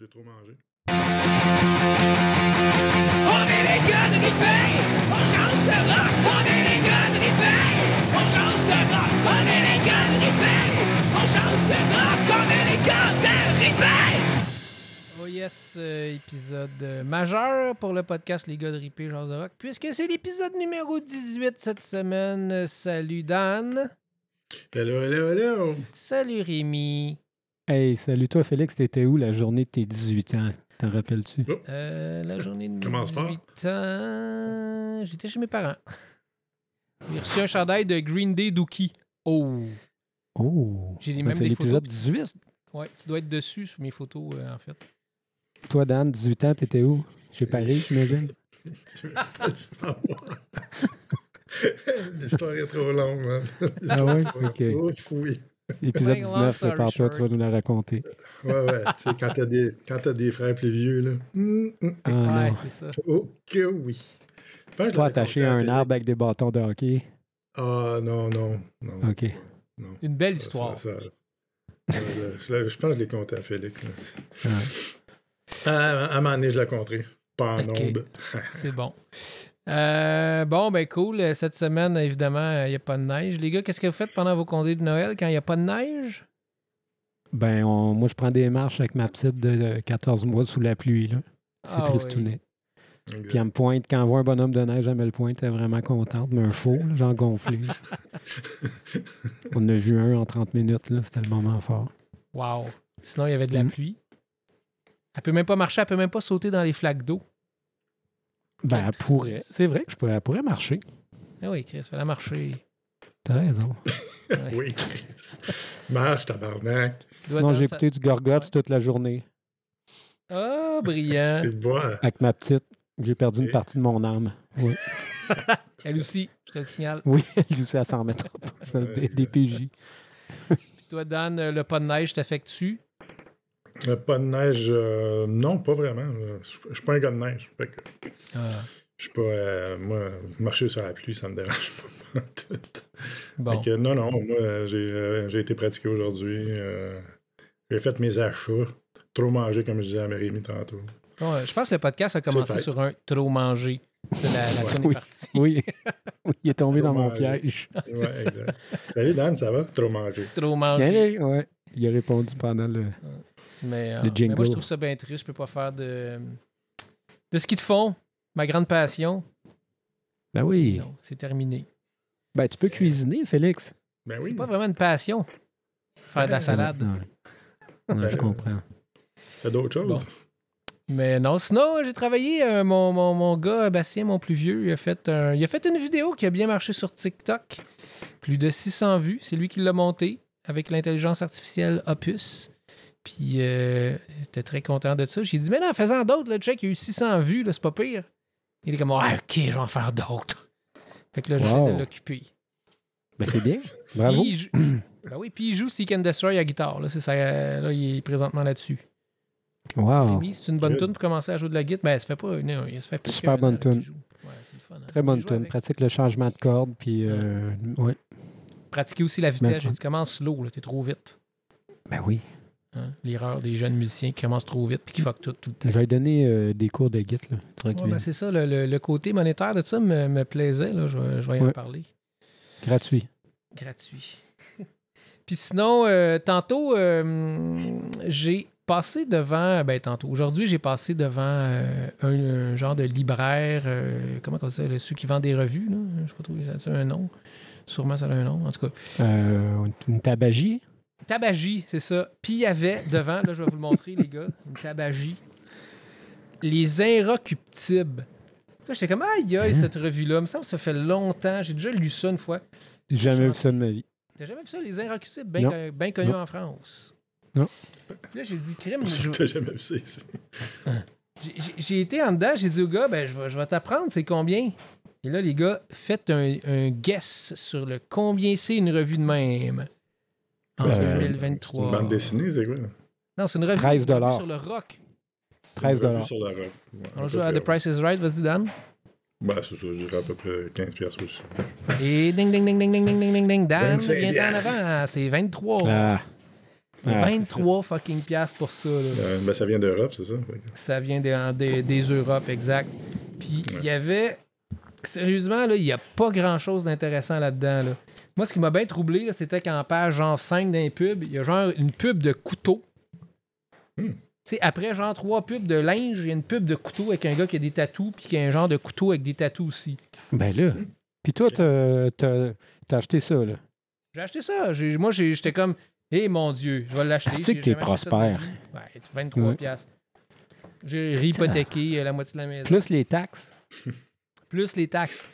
J'ai trop mangé. On est les gars de Ripé, on change de rock. On est les gars de Ripé, on change de rock. On est les gars de Ripé, on change de rock. On est les gars de Ripé. Oh yes, euh, épisode euh, majeur pour le podcast Les gars de Ripé Genre de Rock, puisque c'est l'épisode numéro 18 cette semaine. Euh, Salut Dan. Hello, hello, hello! Salut Rémi. Hey, salut toi, Félix. T'étais où la journée de tes 18 ans? T'en rappelles-tu? Euh, la journée de fort. 18 ans, j'étais chez mes parents. J'ai reçu un chandail de Green Day Dookie. Oh! Oh! J'ai Ben, même c'est des l'épisode photos. 18. Ouais, tu dois être dessus sur mes photos, euh, en fait. Toi, Dan, 18 ans, t'étais où? Chez Paris, j'imagine? L'histoire est trop longue, man. Ah ouais? Ok. Oui. Épisode Make long 19, story prépare-toi, tu vas nous la raconter. Ouais, ouais. Tu sais, quand t'as des, quand t'as des frères plus vieux, là. Hum, hum. Ah ouais, non. c'est ça. Oh, que oui. Je Pas attaché à un Félix. arbre avec des bâtons de hockey. Ah, non, non. non Ok. non. Une belle Ça, histoire. ça, ça. Je, pense que je l'ai compté à Félix. Là. Ouais. Ah, à un moment donné, je l'ai compté. Pas en Ok. ondes. C'est bon. Euh, bon, ben cool. Cette semaine, évidemment, il n'y a pas de neige. Les gars, qu'est-ce que vous faites pendant vos congés de Noël quand il n'y a pas de neige? Ben, on- moi, je prends des marches avec ma petite de de 14 mois sous la pluie. là. C'est Ah tristounet. Exact. Puis elle me pointe, quand elle voit un bonhomme de neige, elle me le pointe, elle est vraiment contente. Mais un faux, genre gonflé. on en a vu un en 30 minutes, là, c'était le moment fort. Wow. Sinon, il y avait de la Mm. pluie. Elle peut même pas marcher, elle peut même pas sauter dans les flaques d'eau. Ben, elle pourrait. C'est vrai? Que je pourrais, elle pourrait marcher. Ah oui, Chris, fallait marcher. T'as raison. Ouais. Oui, Chris. Marche, tabarnak. Sinon, j'ai écouté du Gorgotte toute la journée Ah, brillant. C'est bois. avec ma petite. J'ai perdu une partie de mon âme. Oui, Elle aussi, je te le signale. oui elle aussi, elle s'en mettra pas. Je fais Ouais, des, des. PJ. Puis toi, Dan, le pas de neige t'affecte-tu? Euh, Pas de neige, euh, non, pas vraiment. Euh, Je suis pas un gars de neige. Fait que Ah, je suis pas. euh, moi, marcher sur la pluie, ça me dérange pas. tout. bon. Fait que non, non, moi, j'ai euh, j'ai été pratiqué aujourd'hui. euh, j'ai fait mes achats. Trop mangé, comme je disais à Mérémy tantôt. Bon, je pense que le podcast a commencé sur un trop manger. La, la Ouais. Oui. partie. Oui. oui, il est tombé Trop dans mon piège. Ouais, exact. Salut Dan, ça va? Trop mangé. Trop manger. ouais. il a répondu pendant le. Mais, euh, mais moi, je trouve ça bien triste. Je peux pas faire de. De ski de fond, ma grande passion. Ben oui. Non, c'est terminé. Ben, tu peux cuisiner, Félix. Ben C'est oui. pas vraiment une passion. Faire de la salade. Non. Non, je comprends. T'as d'autres choses? Bon. Mais non, sinon, j'ai travaillé. euh, mon, mon, mon gars, Bastien, mon plus vieux, il a, fait un- il a fait une vidéo qui a bien marché sur TikTok. Plus de 600 vues. C'est lui qui l'a monté avec l'intelligence artificielle Opus. Puis, euh, j'étais très content de ça. J'ai dit, mais non, en faisant d'autres, le check, il y a eu 600 vues, là, c'est pas pire. Il est comme, ah, ok, je vais en faire d'autres. Fait que là, j'essaie Wow. de l'occuper. Ben, c'est bien. Bravo. Puis il joue- ben oui, puis il joue Seek and Destroy à guitare. Là, c'est ça, là, il est présentement là-dessus. Wow. C'est une bonne tune pour commencer à jouer de la guitare? Ben, ça fait pas. Se fait Super bonne tune. Ouais, hein. Très bonne tune. Pratique le changement de corde. Puis, euh, ouais. Pratiquer aussi la vitesse. J'ai dit, commence slow, là, t'es trop vite. Ben oui. Hein? L'erreur des jeunes musiciens qui commencent trop vite puis qui fuck tout, tout le temps. J'avais donné euh, des cours de là. Ouais, Tranquille. ben, c'est ça, le, le- le côté monétaire de ça me, me plaisait. Là, je, vais- je vais y en parler. Gratuit. gratuit. Puis sinon, euh, tantôt, euh, j'ai passé devant, ben tantôt, aujourd'hui, j'ai passé devant euh, un, un genre de libraire, comment on dit ça, ceux qui vendent des revues, là, je sais pas trop, ça a un nom? Sûrement, ça a un nom, en tout cas. Une tabagie? Tabagie, c'est ça. Puis il y avait devant, là, je vais vous le montrer, les gars, une tabagie. Les Inrocuptibles. J'étais comme, aïe, aïe, cette revue-là. Il me semble que ça fait longtemps. J'ai déjà lu ça une fois. J'ai jamais vu ça de ma vie. T'as jamais vu ça, les Inrocutibles, bien connus Non. en France? Non. Puis là, j'ai dit, crime, je- jamais vu ça ici? j'ai- été en dedans, j'ai dit au gars, ben, je vais, je vais t'apprendre, c'est combien? Et là, les gars, faites un, un guess sur le combien c'est une revue de même en Euh, C'est 2023. une bande dessinée, c'est quoi? Non, c'est une revue, 13 une revue sur le rock. 13 C'est une revue sur la rock. Ouais, On joue à The Price is Right, vas-y, Dan. ouais. Ben, c'est ça, je dirais à peu près 15 piastres aussi. Et ding, ding, ding, ding, ding, ding, ding, ding, ding, Dan, 25 viens en avant, c'est 23. Ah, Ah, c'est 23 fucking piastres pour ça. là. Euh, ben, ça vient d'Europe, c'est ça? Ça vient des, des, des Europes, exact. Puis il y avait. Sérieusement, là, il n'y a pas grand chose d'intéressant là-dedans. là. Moi, ce qui m'a bien troublé, là, c'était qu'en page genre 5 d'un pub, il y a genre une pub de couteau. Hmm. Tu sais, après genre trois pubs de linge, il y a une pub de couteau avec un gars qui a des tatous, puis qui a un genre de couteau avec des tatous aussi. Ben là. Puis toi, t'as t'as- t'as acheté ça, là. J'ai acheté ça. J'ai- moi, j'ai- j'étais comme, hé mon Dieu, je vais l'acheter. C'est J'ai que t'es prospère. Ouais, 23 Ouais. piastres. J'ai réhypothéqué euh, la moitié de la maison. Plus les taxes? Plus les taxes.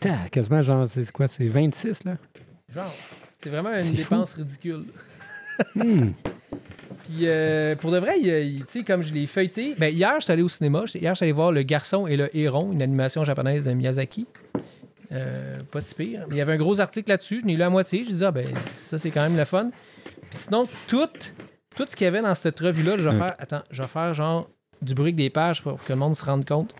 T'as quasiment genre, c'est quoi? C'est 26, là? Genre, c'est vraiment une fou. dépense ridicule. Hmm. Puis euh, pour de vrai, tu sais, comme je l'ai feuilleté, ben, hier, je suis allé au cinéma. Hier, je suis allé voir Le Garçon et le Héron, une animation japonaise de Miyazaki. Euh, pas si pire. Il y avait un gros article là-dessus. Je l'ai lu à moitié. Je disais, ah, ben, ça, c'est quand même le fun. Puis sinon, tout, tout ce qu'il y avait dans cette revue-là, je vais Mm. faire. Attends, je vais faire genre du bruit des pages pour que le monde se rende compte.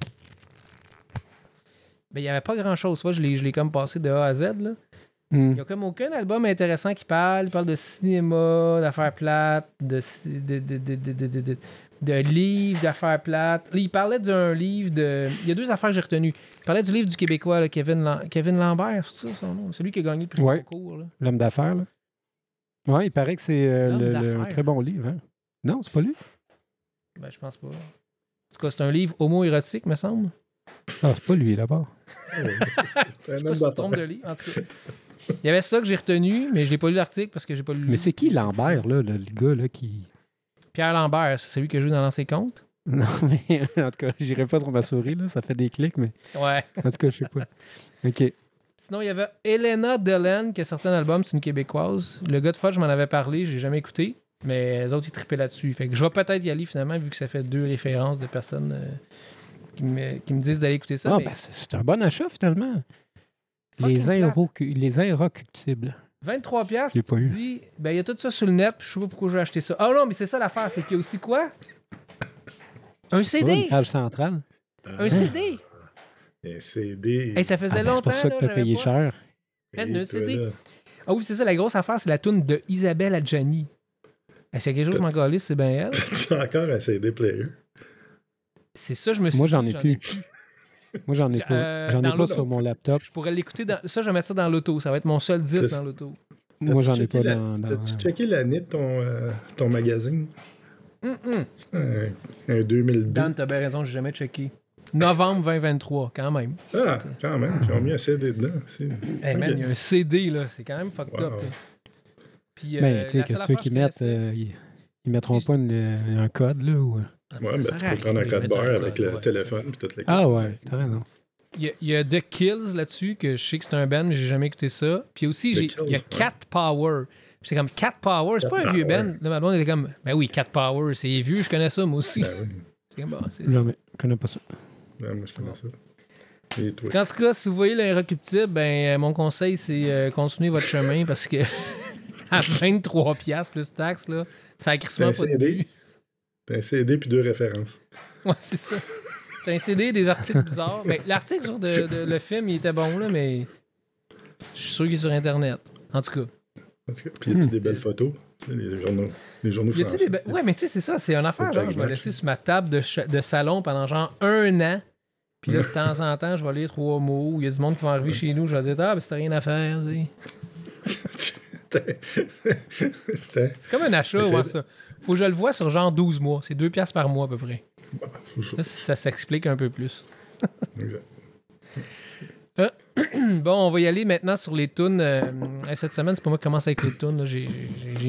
Ben, il n'y avait pas grand-chose. Je l'ai je l'ai comme passé de A à Z. Là. Hmm. Il n'y a comme aucun album intéressant qui parle. Il parle de cinéma, d'affaires plates, de, de, de, de, de, de, de- de- de livres d'affaires plates. Là, il parlait d'un livre de. Il y a deux affaires que j'ai retenues. Il parlait du livre du Québécois, là, Kevin, Lam- Kevin Lambert, c'est ça son nom? Celui qui a gagné le prix Ouais. concours. L'homme d'affaires, là. Ouais, il paraît que c'est euh, L'homme le- le- un très bon livre, hein? Non, c'est pas lui? Ben, je pense pas. En tout cas, c'est un livre homo-érotique, me semble. Ah, c'est pas lui, d'abord. C'est un Je homme d'affaires. de. En tout cas, il y avait ça que j'ai retenu, mais je n'ai pas lu l'article parce que j'ai pas lu Mais c'est qui Lambert, là, le, le gars, là, qui. Pierre Lambert, c'est celui qui a joué dans l'ancien compte? Non, mais en tout cas, j'irai pas sur ma souris, là, ça fait des clics, mais Ouais. en tout cas, je sais pas. OK. Sinon, il y avait Elena Delen qui a sorti un album, c'est une Québécoise. Le gars de Fudge, je m'en avais parlé, j'ai jamais écouté. Mais les autres, ils trippaient là-dessus. Fait que je vais peut-être y aller finalement, vu que ça fait deux références de personnes euh, qui, me, qui me disent d'aller écouter ça. Ah, mais ben, c'est un bon achat, finalement. Les, inrocu- les inrocuctibles. 23 pièces. Pas eu. dis, ben il y a tout ça sur le net, je sais pas pourquoi j'ai acheté ça. Ah non, mais c'est ça l'affaire, c'est qu'il y a aussi quoi? Un CD une page centrale. Un CD Un CD. Hey, ça faisait Ah, ben, longtemps. c'est pour ça que t'as payé pas. cher. Un CD. là, Ah oui, c'est ça, la grosse affaire, c'est la tune de Isabelle Adjani. Est-ce qu'il y a quelque chose que je m'en c'est bien elle. T'as-tu encore un CD player? C'est ça, je me suis Moi, j'en ai plus. Moi, j'en ai pas. Euh, J'en ai pas sur mon laptop. Je pourrais l'écouter dans. Ça, je vais mettre ça dans l'auto. Ça va être mon seul disque dans l'auto. Moi, j'en ai pas la- dans. dans- T'as-tu checké l'année de ton, euh, ton magazine? Hum, hum. Un, un 2002. Dan, t'as bien raison, j'ai jamais checké. Novembre 2023, quand même. Ah, quand même, ils ont mis un CD dedans. c'est- Hey man, Ok. il y a un CD, là. C'est quand même fucked Wow. up. là. Puis, euh, Mais, tu sais, que que je mettent euh, ils, ils mettront pas une- un code, là ou... Ah, Ouais, mais tu peux prendre un de code barre avec le ouais, téléphone et toutes les Ah ouais, t'as raison. Il y, a, il y a The Kills là-dessus, que je sais que c'est un band, mais j'ai jamais écouté ça. Puis aussi, The j'ai- Kills, il y a ouais. Cat Power. J'étais comme Cat Power, c'est Cat pas un vieux band. Là, ma blonde était comme, ben oui, Cat Power, c'est vieux, je connais ça moi aussi. Ben oui, J'étais comme, Bon, c'est ça. Jamais. Je connais pas ça. ben, moi je connais ça. Et toi? En tout cas, si vous voyez l'inrecuptible, ben, euh, mon conseil, c'est euh, continuer votre chemin parce que à 23$ piastres plus taxes, là, ça a crissement pas de. T'as un CD puis deux références. Ouais, c'est ça. T'as un CD, des articles bizarres. Mais l'article sur de- de- le film, il était bon, là, mais je suis sûr qu'il est sur Internet. En tout cas. En tout cas, Puis y a-tu des belles photos? Les journaux, les journaux Y français. des be- Ouais, mais tu sais, c'est ça, c'est une affaire. Genre, je vais laisser sur ma table de, de salon pendant genre un an. Puis là, de temps en temps, je vais lire trois mots. Il y a du monde qui va arriver chez nous. Je vais dire, ah, ben, c'est rien à faire. tu sais. Putain. C'est comme un achat, ouais, ça. Faut que je le vois sur genre 12 mois. C'est 2 piastres par mois à peu près. Ça. Là, ça s'explique un peu plus. Exact. Bon, on va y aller maintenant sur les tunes. Euh, cette semaine, c'est pas moi qui commence avec les tunes. J'ai-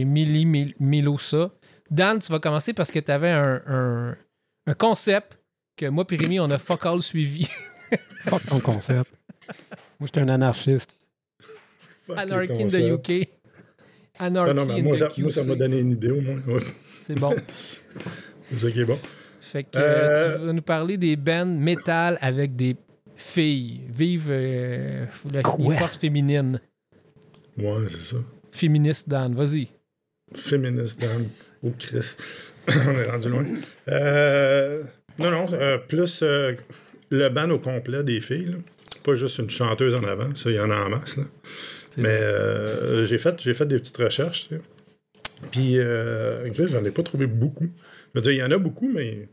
Milli Mil- Milo ça. Dan, tu vas commencer parce que tu avais un, un- un concept que moi et Rémi, on a fuck all suivi. Fuck ton concept. Moi, j'étais un anarchiste. Anarchy in the. UK. Anarchy Ah non, mais in moi, the ça, moi, ça m'a donné une idée au moins. Ouais. C'est bon. C'est ça qui est bon. Fait que Euh, tu vas nous parler des bands métal avec des filles. Vive euh, la Quoi? force féminine. Ouais, c'est ça. Féministe, Dan. Vas-y. Féministe Dan. Oh, Chris. On est rendu loin. Euh, non, non, euh, plus euh, le band au complet des filles. là. Pas juste une chanteuse en avant. Ça, il y en a en masse. Là. Mais euh, j'ai fait, fait des petites recherches. tu sais. Puis, euh, j'en ai pas trouvé beaucoup. Je veux dire, il y en a beaucoup, mais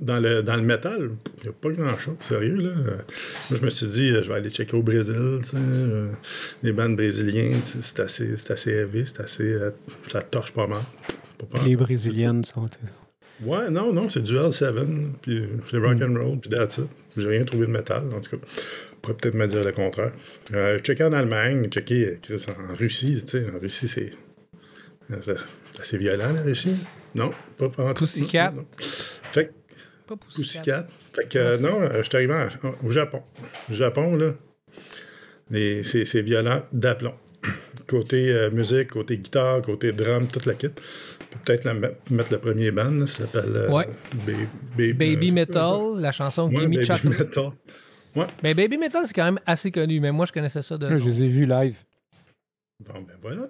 dans le, dans le métal, il n'y a pas grand-chose, sérieux. Là. Moi, je me suis dit, je vais aller checker au Brésil, tu sais, euh, les bandes brésiliennes, tu sais, c'est assez, c'est assez heavy, c'est assez. euh, ça torche pas mal. Pas. Les Brésiliennes sont. Ouais, non, non, c'est du L7, puis c'est rock and roll, puis that's it. J'ai rien trouvé de métal, en tout cas. On pourrait peut-être me dire le contraire. Euh, checker en Allemagne, checker en Russie, tu sais, en Russie, c'est. Assez violent, la Russie. Non, pas pas en tout. Pussycat. Non, non. Fait que Pas Pussycat. Pussycat. Fait que, euh, non, euh, je suis arrivé au Japon. Au Japon, là, c'est c'est violent d'aplomb. Côté euh, musique, côté guitare, côté drum, toute la kit. Peut-être mettre le premier band, là, ça s'appelle euh, Ouais. Ba- Ba- Baby Metal, la chanson Ouais, Gimme Baby Chocolate. Metal. Mais Baby Metal, c'est quand même assez connu, mais moi, je connaissais ça de. Je les ai vus live. Bon, ben voilà.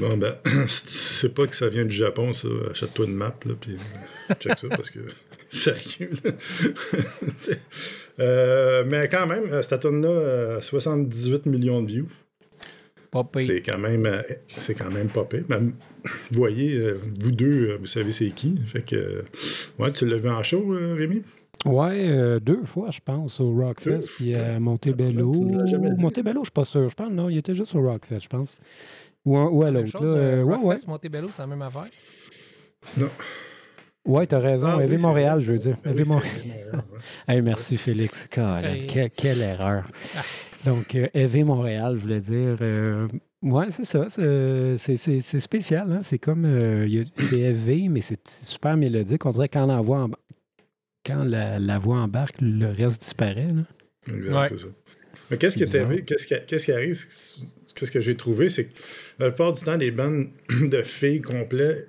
Bon, ben, c'est pas que ça vient du Japon, ça. Achète-toi une map, là, puis check ça, parce que. Sérieux. Euh, mais quand même, euh, cette tune là 78 millions de views. C'est quand même, euh, c'est quand même pas pire. Mais, vous voyez, euh, vous deux, euh, vous savez c'est qui. Fait que, euh, ouais, tu l'as vu en show, euh, Rémi? Ouais, euh, deux fois, je pense, au Rockfest, puis à Montebello. Dit. Montebello, je suis pas sûr. Je pense, non, il était juste au Rockfest, je pense. Ou, un- ou à l'autre. chose, là. euh, ouais, ouais. Montebello, c'est la même affaire. Non. Ouais, t'as raison. Ah, oui, Évé Montréal, je veux dire. Ah oui, Montréal. c'est Montréal, ouais. Hey, merci, Félix. Hey. quelle, quelle erreur. Donc, euh, Évé Montréal, je voulais dire. euh, ouais, c'est ça. C'est, c'est- c'est- c'est spécial. Hein? C'est comme. euh, c'est élevé, mais c'est super mélodique. On dirait que quand la voix, emba- quand la, la voix embarque, le reste disparaît. là. Ouais. c'est ça. Mais qu'est-ce qui C'est est arrivé? Qu'est-ce qui, qu'est-ce qui arrive? Qu'est-ce que j'ai trouvé? C'est que la plupart du temps, les bandes de filles complets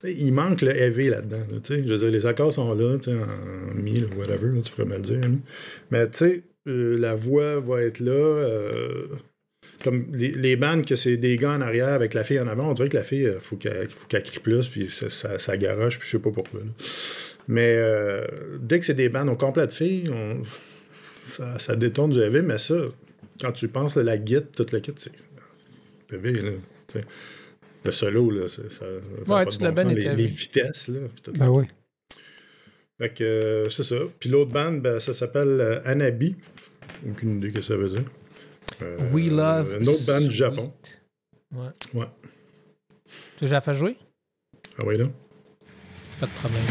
sais, il manque le heavy là-dedans. je veux dire, les accords sont là, en mi, là, whatever, tu pourrais me le dire. Ami. Mais tu sais, euh, la voix va être là. euh, comme les, les bandes que c'est des gars en arrière avec la fille en avant, on dirait que la fille, il faut qu'elle faut qu'elle crie plus, puis ça, ça, ça garoche, puis je sais pas pourquoi. Mais euh, dès que c'est des bandes au complet de filles, on, ça, détourne du heavy, mais ça, quand tu penses là, la guide, tout le kit, c'est là. tu. Le solo, là, ça, ça Ouais, pas toute de la bon les, vitesses, là. tout Ben oui. fait que euh, c'est ça. Puis l'autre bande, ben, ça s'appelle euh, Anabi. Aucune idée que ça veut dire. Euh, We Love. Une autre bande du. Japon. Ouais. Ouais. Tu as déjà fait jouer? Ah oui, là. Pas de problème.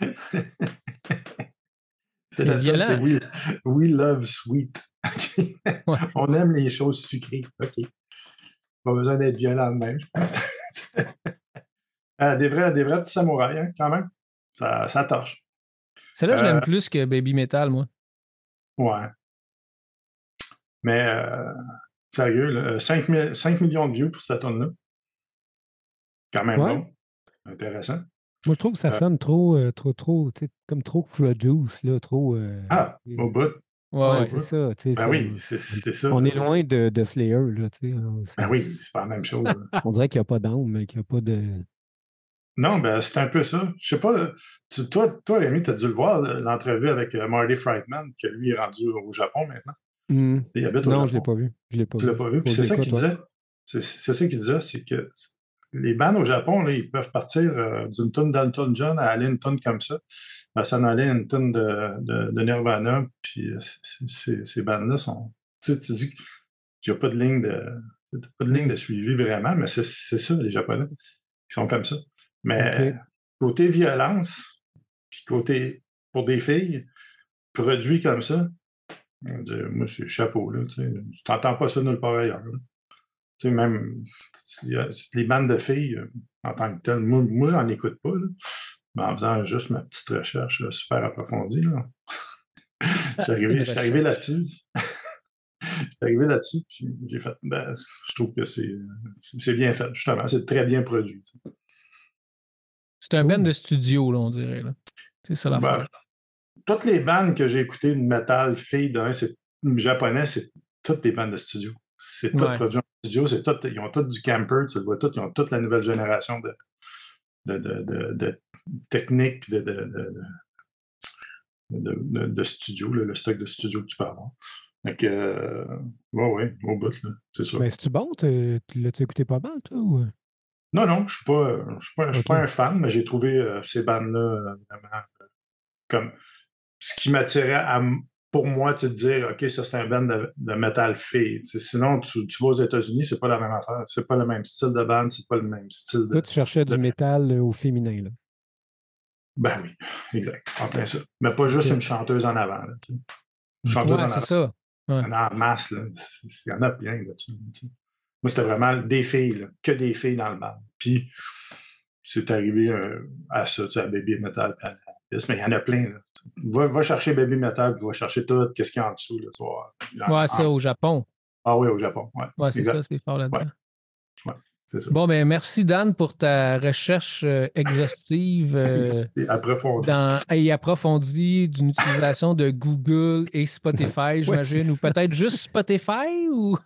C'est C'est la violent. c'est we, we love sweet. Ouais. On aime les choses sucrées. OK. Pas besoin d'être violent de même, je pense. Ah, des, vrais, des vrais petits samouraïs, hein, quand même. Ça, ça torche. Celle-là, je Euh, l'aime plus que Baby Metal, moi. Ouais. Mais, euh, sérieux, là, 5, mi- 5 millions de views pour cette tonne-là. Quand même Ouais. bon. Intéressant. Moi, je trouve que ça Euh, sonne trop, euh, trop, trop, tu sais, comme trop produce, là, trop. euh, Ah, au bout. Ouais, c'est ça. Ben oui, c'est c'est ça. On est loin de, de Slayer, là, tu sais. Ben oui, c'est pas la même chose. On dirait qu'il n'y a pas d'âme, mais qu'il n'y a pas de. Non, ben c'est un peu ça. Je sais pas, tu- toi, toi, Rémi, tu as dû le voir, le- l'entrevue avec euh, Marty Frightman, que lui est rendu au Japon maintenant. Hmm. Il habite au Non, je ne l'ai pas vu. Je l'ai pas Tu l'as pas vu? C'est ça qu'il disait. C'est ça qu'il disait, c'est que les bandes au Japon, là, ils peuvent partir euh, d'une tune d'Elton John à aller une tune comme ça. Ben, ça en allait une tune de, de, de Nirvana, puis euh, c- c- ces bandes-là sont. Tu sais, tu dis qu'il n'y a pas de ligne de, pas de ligne de suivi vraiment, mais c'est c'est ça, les Japonais. Ils sont comme ça. Mais côté violence, puis côté pour des filles, produit comme ça, on dit, moi, c'est chapeau, là. Tu t'entends pas ça nulle part ailleurs. Tu sais, même a- les bandes de filles, euh, en tant que telles, moi, moi j'en écoute pas, là. Mais en faisant juste ma petite recherche là, super approfondie, là. Arrivé, Une j'étais arrivé là-dessus. J'étais arrivé là-dessus, puis j'ai fait, ben, je trouve que c'est c'est bien fait, justement. C'est très bien produit. C'est un band de studio, là, on dirait. là. C'est ça la Ben, toutes les bandes que j'ai écoutées de métal filles d'un, c'est japonais, c'est toutes des bandes de studio. C'est tout Ouais. produit en studio, c'est tout, ils ont tous du camper, tu le vois tout, ils ont toute la nouvelle génération de, de, de, de, de techniques de, de, de, de, de- de studio, là, le stock de studio que tu peux avoir. Donc, euh, ouais, ouais, au bout, là, c'est sûr. Mais c'est-tu bon? Tu tu l'as-tu écouté pas mal, toi? Ou... Non, non, je suis pas, je suis pas, pas un fan, mais j'ai trouvé euh, ces bandes-là euh, vraiment euh, comme ce qui m'attirait à, pour moi, tu te dire, OK, ça c'est un band de, de metal fille. Tu sais, Sinon, tu, tu vas aux États-Unis, c'est pas la même affaire. C'est pas le même style de bande, c'est pas le même style de. Toi, tu cherchais du de- métal au féminin, là. Ben oui, exact. En plein ça. Mais pas juste une chanteuse en avant. Là, tu sais. Une chanteuse Ouais, en c'est avant. ça. Il y en a en masse. Là. C'est- Il y en a plein là-dessus. tu sais. Moi, c'était vraiment des filles, là, que des filles dans le band. Puis, c'est arrivé euh, à ça, tu à Baby Metal, à la mais il y en a plein. Là. Va, va chercher Baby Metal, puis va chercher tout, qu'est-ce qu'il y a en dessous. Là, en- Ouais, ça, en- au Japon. Ah oui, au Japon. Ouais, Ouais, c'est ça, c'est fort là-dedans. C'est ça. Bon, ben merci, Dan, pour ta recherche euh, exhaustive euh, C'est dans, et approfondie d'une utilisation de Google et Spotify, j'imagine, c'est ou peut-être juste Spotify ou?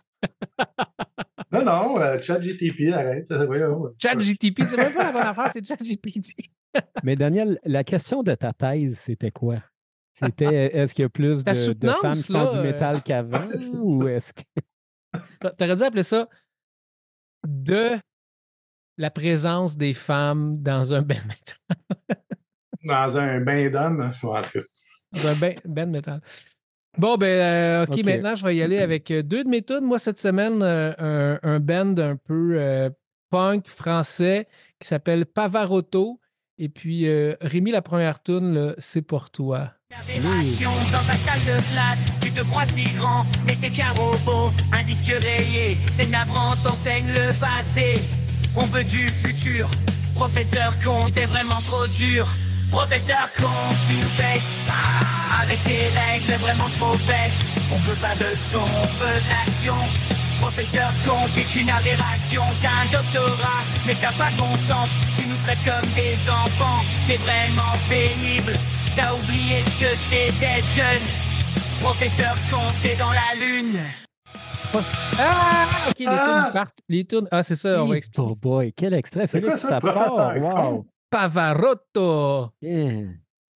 Non, non, euh, ChatGTP, arrête. Voyons. ChatGTP. C'est même pas la bonne affaire, c'est ChatGPT. Mais Daniel, la question de ta thèse, c'était quoi? C'était est-ce qu'il y a plus de, de femmes qui font du euh, métal qu'avant ou est-ce que. T'aurais dû appeler ça de la présence des femmes dans un band metal. Dans un bain d'hommes, en tout cas. Dans un ben- band metal. Bon, ben, euh, OK, OK. maintenant, je vais y aller avec euh, deux de mes tunes. Moi, cette semaine, euh, un, un band un peu euh, punk français qui s'appelle Pavarotti. Et puis, euh, Rémi, la première tune, là, c'est pour toi. Aberration dans ta salle de classe, tu te crois si grand, mais t'es qu'un robot, un disque rayé, c'est navrant, t'enseigne le passé. On veut du futur, professeur con, t'es vraiment trop dur. Professeur con, tu pêches ah, avec tes règles vraiment trop bêtes. On veut pas de son, on veut d'action. Professeur con, t'es qu'une aberration, t'as un doctorat, mais t'as pas de bon sens. Tu nous traites comme des enfants, c'est vraiment pénible. T'as oublié ce que c'est d'être jeune. Professeur con, t'es dans la lune. Ah! OK, les Ah! tunes partent. Les tunes... Ah, c'est ça, on va expliquer. Oh boy, quel extrait, Félix, ça, fort, wow. Pavarotto! Yeah.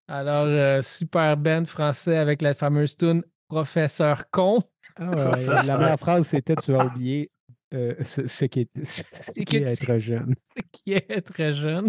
Alors, euh, super band français avec la fameuse tune Professeur con. Ah ouais, la meilleure phrase, c'était tu as oublié euh, ce, ce qui est, ce qui est tu- être jeune. qui est très jeune.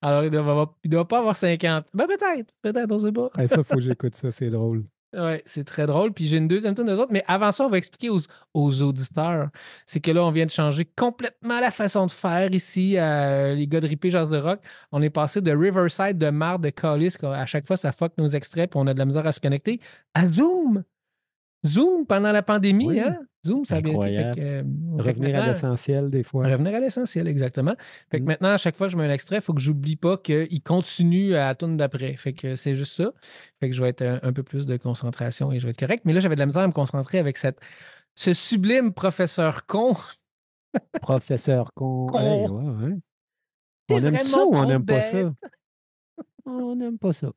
Alors, il ne doit, il doit pas avoir 50. Ben, peut-être, peut-être, on sait pas. Hey, ça, faut que j'écoute ça, c'est drôle. Ouais, c'est très drôle. Puis j'ai une deuxième tune d'eux autres. Mais avant ça, on va expliquer aux, aux auditeurs. C'est que là, on vient de changer complètement la façon de faire ici, à les gars de Ripé Jazz de Rock. On est passé de Riverside, de Mar, de Callis, à chaque fois, ça fuck nos extraits, puis on a de la misère à se connecter, à Zoom. Zoom pendant la pandémie, Oui. hein? Zoom, ça a bien été. Fait Incroyable. que, euh, Revenir à l'essentiel, des fois. Revenir à l'essentiel, exactement. Fait que Mm. maintenant, à chaque fois que je mets un extrait, il faut que j'oublie pas qu'il continue à la tourne d'après. Fait que c'est juste ça. Fait que je vais être un, un peu plus de concentration et je vais être correct. Mais là, j'avais de la misère à me concentrer avec cette, ce sublime professeur con. Professeur con. Con. Hey, ouais, ouais. T'es On aime ça ou on n'aime pas ça? On n'aime pas ça.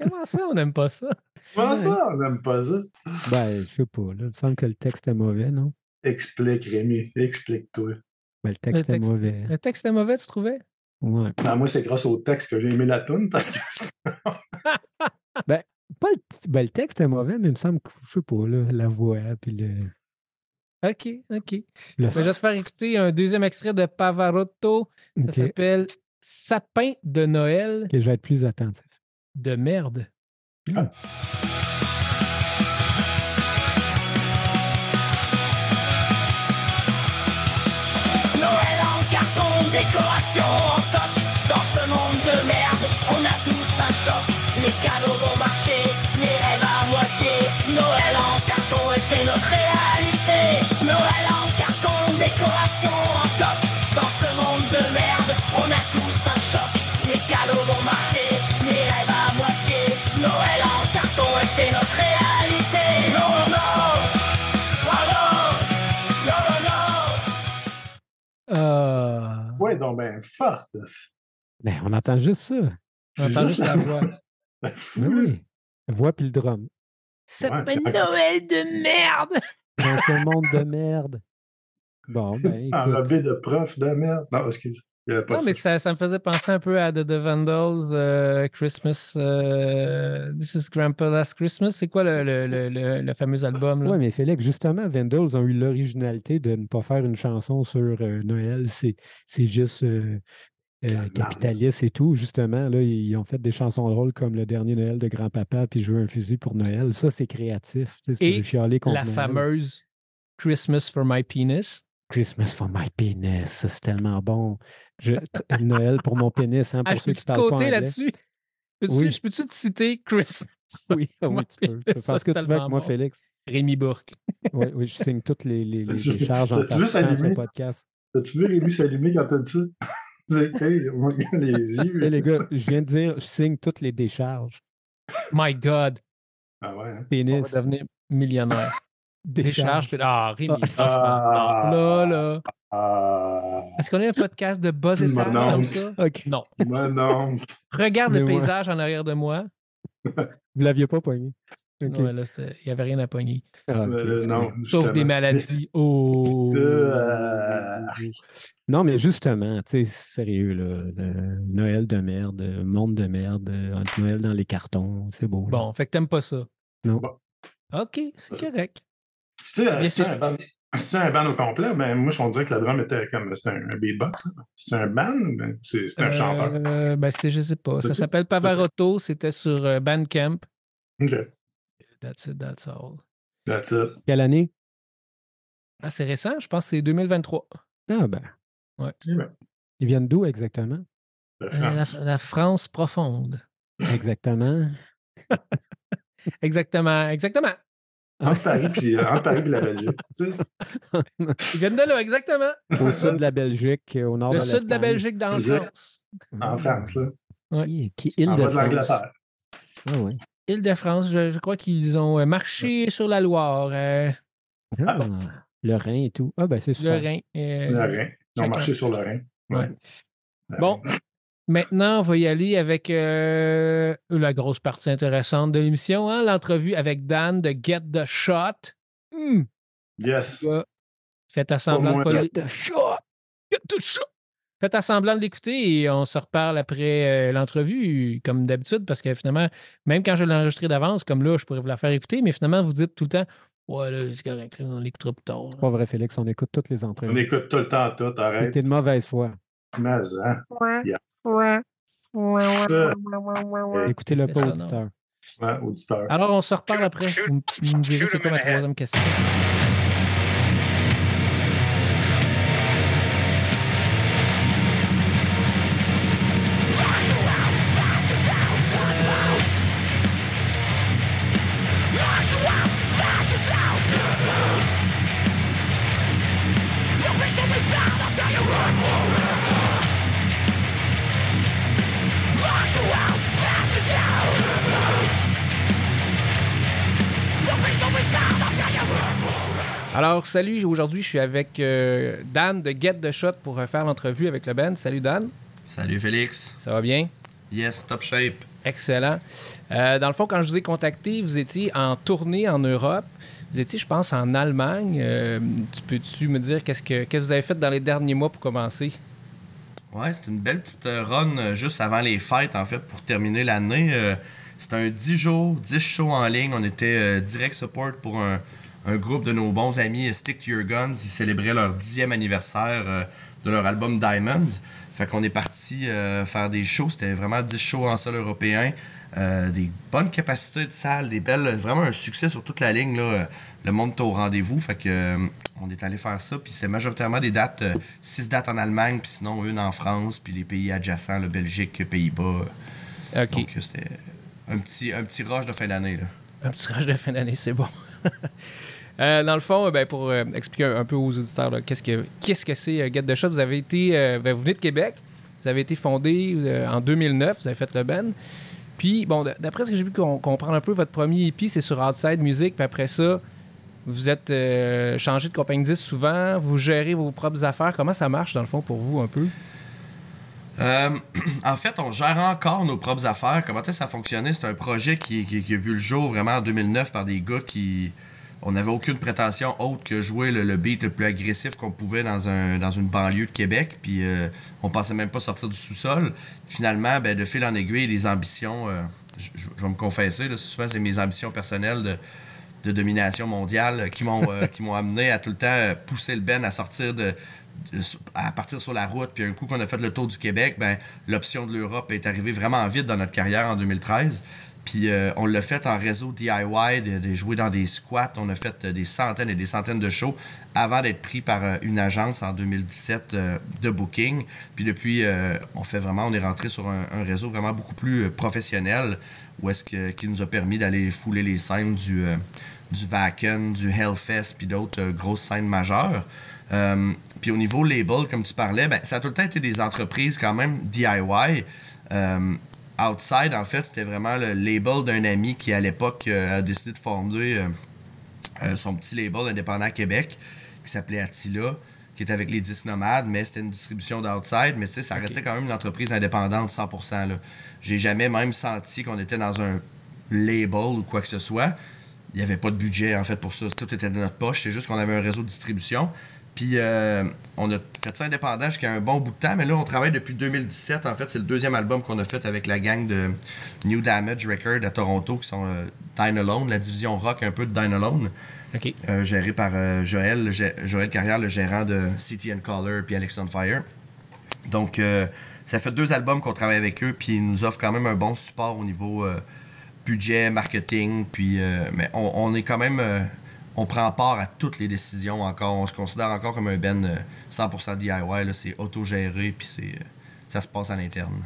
Comment ça, on n'aime pas ça? Comment ça, on n'aime pas ça? Ben, je sais pas. Là. Il me semble que le texte est mauvais, non? Explique, Rémi, explique-toi. Ben, le texte Le est texte- mauvais. Le texte est mauvais, tu trouvais? Ouais. Ben, moi, c'est grâce au texte que j'ai aimé la toune parce que Pas le, ben, le texte est mauvais, mais il me semble que, je sais pas, là, la voix, puis le. OK, OK. Le Ben, je vais te faire écouter un deuxième extrait de Pavarotti. Ça s'appelle Sapin de Noël Ok, je vais être plus attentif. De merde. Noël en carton, décoration en top. Dans ce monde de merde, on a tous un choc. Les cadeaux vont Ah. Ouais, donc ben forte. Ben, on entend juste ça. On entend juste la voix. Ben oui. La voix puis le drum. Sapin Ouais. Noël de merde! Dans ce monde de merde. Bon, ben, écoute. Enrobé de prof de merde. Non, excuse. Non, mais ça. me faisait penser un peu à The, The Vandals, euh, Christmas, euh, This is Grandpa Last Christmas. C'est quoi le, le, le, le- fameux album? Oui, mais Félix, justement, Vandals ont eu l'originalité de ne pas faire une chanson sur euh, Noël. C'est, c'est juste euh, euh, capitaliste et tout. Justement, là, ils ont fait des chansons drôles comme Le dernier Noël de grand-papa, puis Je veux un fusil pour Noël. Ça, c'est créatif. Tu sais, si tu Et veux chialer contre La Noël. fameuse Christmas for My Penis. Christmas for my penis. Ça, c'est tellement bon. Je- Noël pour mon pénis, hein, Ah, pour ceux peux qui parlent pas là-dessus? Peux-tu, Oui. Je peux-tu te citer Christmas? Oui, for oui, tu peux. Parce que tu veux avec moi, bon. Félix. Rémi Bourque. Oui, oui, je signe toutes les, les, les- charges en tu veux participant à ce podcast. As-tu vu Rémi s'allumer quand t'as dit ça? Hey, on regarde les yeux. Hey, les gars, je viens de dire, je signe toutes les décharges. My God, Ah ouais, hein? on Pénis. va devenir millionnaire. Décharge. Ah, Rémi, Ah. là. Est-ce qu'on a un podcast de bas étage non. comme ça? Non. moi non. Regarde le paysage en arrière de moi. Vous l'aviez pas pogné. OK. Non, là, il n'y avait rien à pogner. Ah, Euh, non. Sauf des maladies. Oh. Euh, Non, mais justement, tu sais, sérieux, là, le Noël de merde, euh, monde de merde, entre Noël dans les cartons, c'est beau. là. Bon, fait que t'aimes pas ça. Non. Bon. OK, c'est correct. C'est Mais c'est un. C'est un band au complet, ben moi, on dirait que la drum était comme. C'était un, un beatbox. C'est un band, ben, c'est un chanteur. Euh, ben, c'est, je sais pas. Ça s'appelle Pavarotti. C'était sur euh, Bandcamp. OK. That's it, that's all. That's it. Quelle année? Ah, c'est récent, je pense que c'est 2023. Ah ben. Ouais. Ils viennent d'où exactement? Euh, France. la, la France profonde. Exactement. Exactement, exactement. Entre Paris puis entre Paris puis la Belgique. tu sais. Ils viennent de là, exactement. Au sud de la Belgique, au nord Le de sud de la. Belgique dans la Belgique. France. En France, là. Qui, qui île En de bas de France. l'Angleterre. Ah ouais. Île-de-France, je, je crois qu'ils ont euh, marché sur la Loire, euh, Ah, le Rhin et tout. Ah ben c'est le super. Rhin. euh, Le Rhin. Ils ont marché sur le Rhin. Ouais. Le Bon, Rhin. Maintenant, on va y aller avec euh, la grosse partie intéressante de l'émission, hein, l'entrevue avec Dan de Get the Shot. Hmm. Yes. Faites à semblant de pas Get the shot! Get the shot! Faites à semblant de l'écouter et on se reparle après euh, l'entrevue, comme d'habitude, parce que finalement, même quand je l'ai enregistré d'avance, comme là, je pourrais vous la faire écouter, mais finalement, vous dites tout le temps Ouais, là, c'est correct, là, on l'écoutera plus tard. C'est pas vrai, Félix, on écoute toutes les On entrevues. écoute tout le temps tout, arrête. T'es de mauvaise foi. Mais, hein. Ça, Écoutez-le Fais pas, ça, auditeur. ouais, auditeur. Alors, on se reparle après. Vous me direz c'est quoi ma troisième question. Alors, salut, aujourd'hui, je suis avec euh, Dan de Get the Shot pour euh, faire l'entrevue avec le band. Salut, Dan. Salut Félix. Ça va bien? Yes, top shape. Excellent. Euh, dans le fond, quand je vous ai contacté, vous étiez en tournée en Europe. Vous étiez, je pense, en Allemagne. Euh, tu peux-tu me dire qu'est-ce que, qu'est-ce que vous avez fait dans les derniers mois pour commencer? Ouais, c'est une belle petite run juste avant les fêtes, en fait, pour terminer l'année. C'était un 10 jours, 10 shows en ligne. On était direct support pour un, un groupe de nos bons amis Stick to Your Guns. Ils célébraient leur dixième anniversaire euh, de leur album Diamonds. Fait qu'on est parti euh, faire des shows. C'était vraiment 10 shows en sol européen. Euh, des bonnes capacités de salle, des belles. Vraiment un succès sur toute la ligne. Là. Le monde est au rendez-vous. Fait que euh, on est allé faire ça. Puis c'est majoritairement des dates, 6 dates en Allemagne, puis sinon une en France, puis les pays adjacents, la Belgique, Pays-Bas. Donc euh, c'était un petit, un petit rush de fin d'année. là. Un petit rage de fin d'année, c'est bon. Euh, dans le fond, euh, ben, pour euh, expliquer un, peu aux auditeurs qu'est-ce que c'est Get the Shot, vous avez été, ben, vous venez de Québec, vous avez été fondé en 2009, vous avez fait le band. Puis, bon, d'après ce que j'ai com- comprendre un peu, votre premier EP, c'est sur Outside Music, puis après ça, vous êtes changé de compagnie de disques souvent, vous gérez vos propres affaires. Comment ça marche, dans le fond, pour vous, un peu? En fait, on gère encore nos propres affaires. Comment est-ce que ça fonctionnait? C'est un projet qui, qui- qui a vu le jour vraiment en 2009 par des gars qui... On n'avait aucune prétention autre que jouer le, le beat le plus agressif qu'on pouvait dans, un, dans une banlieue de Québec. Puis euh, on pensait même pas sortir du sous-sol. Finalement, ben, de fil en aiguille, les ambitions... euh, je vais me confesser, là, souvent c'est mes ambitions personnelles de, de domination mondiale qui m'ont euh, qui m'ont amené à tout le temps euh, pousser le Ben à sortir de- à partir sur la route puis un coup qu'on a fait le tour du Québec ben l'option de l'Europe est arrivée vraiment vite dans notre carrière en 2013 puis euh, on l'a fait en réseau DIY de, de jouer dans des squats on a fait euh, des centaines et des centaines de shows avant d'être pris par euh, une agence en 2017 euh, de booking puis depuis on fait vraiment on est rentré sur un, réseau vraiment beaucoup plus professionnel où est-ce que qui nous a permis d'aller fouler les scènes du du Vaken, du Hellfest, puis d'autres grosses scènes majeures. Puis au niveau label, comme tu parlais, ben, ça a tout le temps été des entreprises quand même DIY. Outside, en fait, c'était vraiment le label d'un ami qui, à l'époque, euh, a décidé de fonder euh, euh, son petit label indépendant à Québec, qui s'appelait Attila, qui était avec les 10 nomades, mais c'était une distribution d'Outside, mais tu sais, ça restait quand même une entreprise indépendante 100%. Là. J'ai jamais même senti qu'on était dans un label ou quoi que ce soit. Il n'y avait pas de budget, en fait, pour ça. Tout était de notre poche. C'est juste qu'on avait un réseau de distribution. Puis, euh, on a fait ça indépendant jusqu'à un bon bout de temps. Mais là, on travaille depuis 2017. En fait, c'est le deuxième album qu'on a fait avec la gang de New Damage Record à Toronto, qui sont euh, Dine Alone, la division rock un peu de Dine Alone, OK. euh, gérée par Joël, Joël Carrière, le gérant de City and Color, puis Alex on Fire. Donc, ça fait deux albums qu'on travaille avec eux, puis ils nous offrent quand même un bon support au niveau budget, marketing, puis mais on, on est quand même, on prend part à toutes les décisions encore, on se considère encore comme un ben euh, 100% DIY, là, c'est autogéré, puis c'est, euh, ça se passe à l'interne.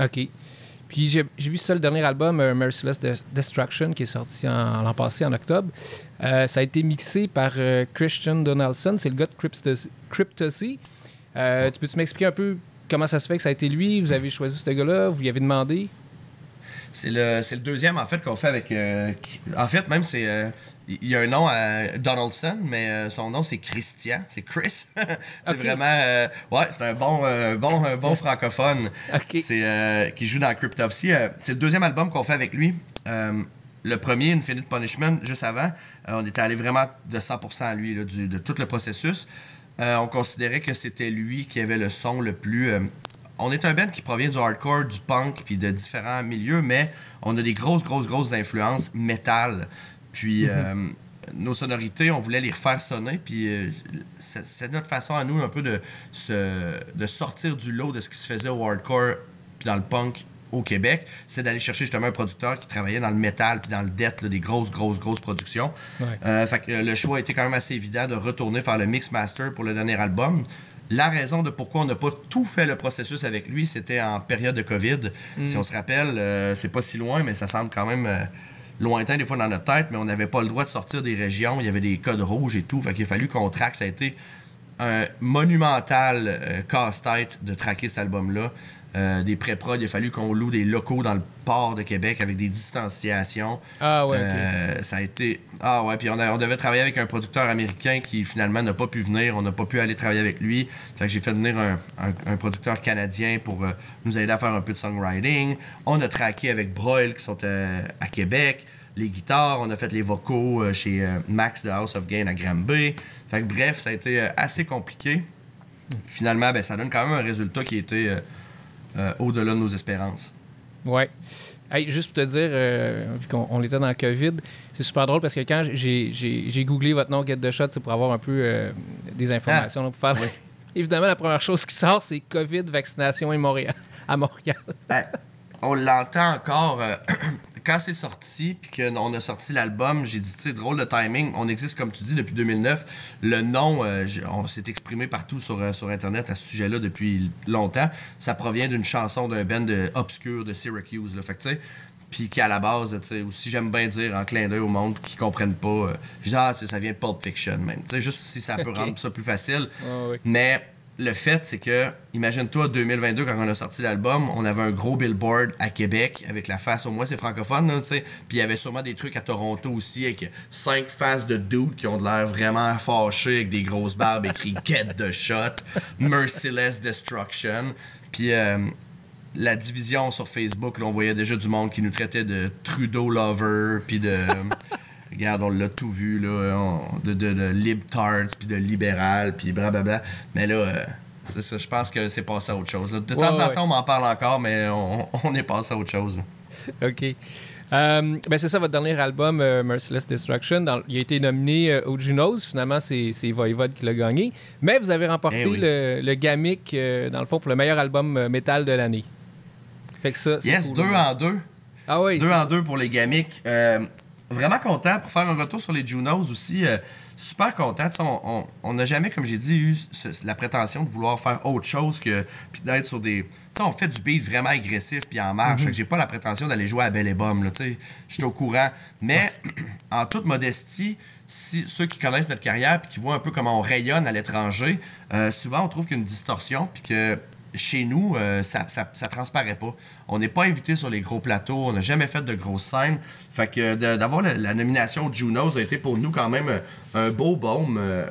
OK. Puis j'ai vu ça, le dernier album, euh, Merciless De- Destruction, qui est sorti l'an passé, en octobre. Euh, ça a été mixé par euh, Christian Donaldson, c'est le gars de Cryptosy. Cryptosy. Euh, tu peux-tu m'expliquer un peu comment ça se fait que ça a été lui? Vous avez choisi ce gars-là? Vous lui avez demandé? C'est le, le deuxième, en fait, qu'on fait avec. euh, en fait, même, c'est. Il y a un nom à Donaldson, mais euh, son nom, c'est Christian. C'est Chris. c'est vraiment. euh, ouais, c'est un bon, euh, bon, un bon francophone. OK. C'est, euh, qui joue dans Cryptopsy. C'est le deuxième album qu'on fait avec lui. Le premier, Infinite Punishment, juste avant, on était allé vraiment de 100% à lui, là, du- de tout le processus. On considérait que c'était lui qui avait le son le plus. on est un band qui provient du hardcore, du punk, puis de différents milieux, mais on a des grosses, grosses, grosses influences métal. Puis euh, nos sonorités, on voulait les refaire sonner, puis euh, c'est notre façon à nous un peu de, se, de sortir du lot de ce qui se faisait au hardcore, puis dans le punk au Québec, c'est d'aller chercher justement un producteur qui travaillait dans le métal puis dans le death, là, des grosses, grosses, grosses productions. Ouais. Euh, fait que le choix était quand même assez évident de retourner faire le mix master pour le dernier album. La raison de pourquoi on n'a pas tout fait le processus avec lui, c'était en période de COVID. Si on se rappelle, euh, c'est pas si loin, mais ça semble quand même lointain des fois dans notre tête, mais on n'avait pas le droit de sortir des régions. Il y avait des codes rouges et tout. Fait qu'il a fallu qu'on traque. Ça a été un monumental euh, casse-tête de traquer cet album-là. Euh, des pré-prod, il a fallu qu'on loue des locaux dans le port de Québec avec des distanciations. Ah ouais. Euh, ça a été. Ah ouais, puis on, a- on devait travailler avec un producteur américain qui finalement n'a pas pu venir. On n'a pas pu aller travailler avec lui. Fait que j'ai fait venir un, un- un producteur canadien pour euh, nous aider à faire un peu de songwriting. On a traqué avec Broil qui sont à Québec. Les guitares, on a fait les vocaux chez Max de House of Gain à Granby. Fait que bref, ça a été assez compliqué. Finalement, ben, ça donne quand même un résultat qui était euh, au-delà de nos espérances. Ouais. Hey, juste pour te dire, euh, vu qu'on on était dans le COVID, c'est super drôle parce que quand j'ai- googlé votre nom Get the Shot, c'est pour avoir un peu euh, des informations. là, pour faire... Évidemment, la première chose qui sort, c'est COVID, vaccination et Montréal, à Montréal. Ben, on l'entend encore. Quand c'est sorti, puis qu'on a sorti l'album, j'ai dit, tu sais, drôle de timing. On existe, comme tu dis, depuis 2009. Le nom, euh, on s'est exprimé partout sur, euh, sur Internet à ce sujet-là depuis longtemps. Ça provient d'une chanson d'un band de, obscur de Syracuse. Là. Fait que, tu sais, puis qui à la base, tu sais, aussi j'aime bien dire en clin d'œil au monde qui comprennent pas, euh, ah, sais, ça vient de Pulp Fiction même. Tu sais, juste si ça peut rendre ça plus facile. Mais le fait, c'est que, imagine-toi, 2022, quand on a sorti l'album, on avait un gros billboard à Québec avec la face, au moins c'est francophone, tu sais. Puis il y avait sûrement des trucs à Toronto aussi avec cinq faces de dudes qui ont de l'air vraiment fâchés avec des grosses barbes écrit Get the Shot, Merciless Destruction. Puis euh, la division sur Facebook, là, on voyait déjà du monde qui nous traitait de Trudeau lover, puis de. Regarde, on l'a tout vu, là, on- de, de, de libtards, puis de libéral, puis blablabla. Mais là, euh, c'est ça, je pense que c'est passé à autre chose. là. De temps Ouais, en temps, on m'en parle encore, mais on, on est passé à autre chose. OK. Euh, ben c'est ça, votre dernier album, euh, Merciless Destruction. dans- il a été nominé euh, au Junos. Finalement, c'est c'est Voivod qui l'a gagné. Mais vous avez remporté Eh oui. le, le Gamic, dans le fond, pour le meilleur album métal de l'année. Fait que ça, c'est Yes, cool, deux là. en deux. Ah oui. Deux en deux pour les gamics. Vraiment content pour faire un retour sur les Junos aussi. euh, super content. On on- on n'a jamais, comme j'ai dit, eu ce- la prétention de vouloir faire autre chose que puis d'être sur des. Tu sais, on fait du beat vraiment agressif puis en marche. Fait que J'ai pas la prétention d'aller jouer à Belle et Bomme. Je suis au courant. Mais en toute modestie, si ceux qui connaissent notre carrière puis qui voient un peu comment on rayonne à l'étranger, euh, souvent on trouve qu'il y a une distorsion puis que chez nous, euh, ça, ça, transparaît pas. On n'est pas invité sur les gros plateaux, on n'a jamais fait de grosses scènes. Fait que d'avoir la, nomination Junos a été pour nous quand même euh, un beau baume euh,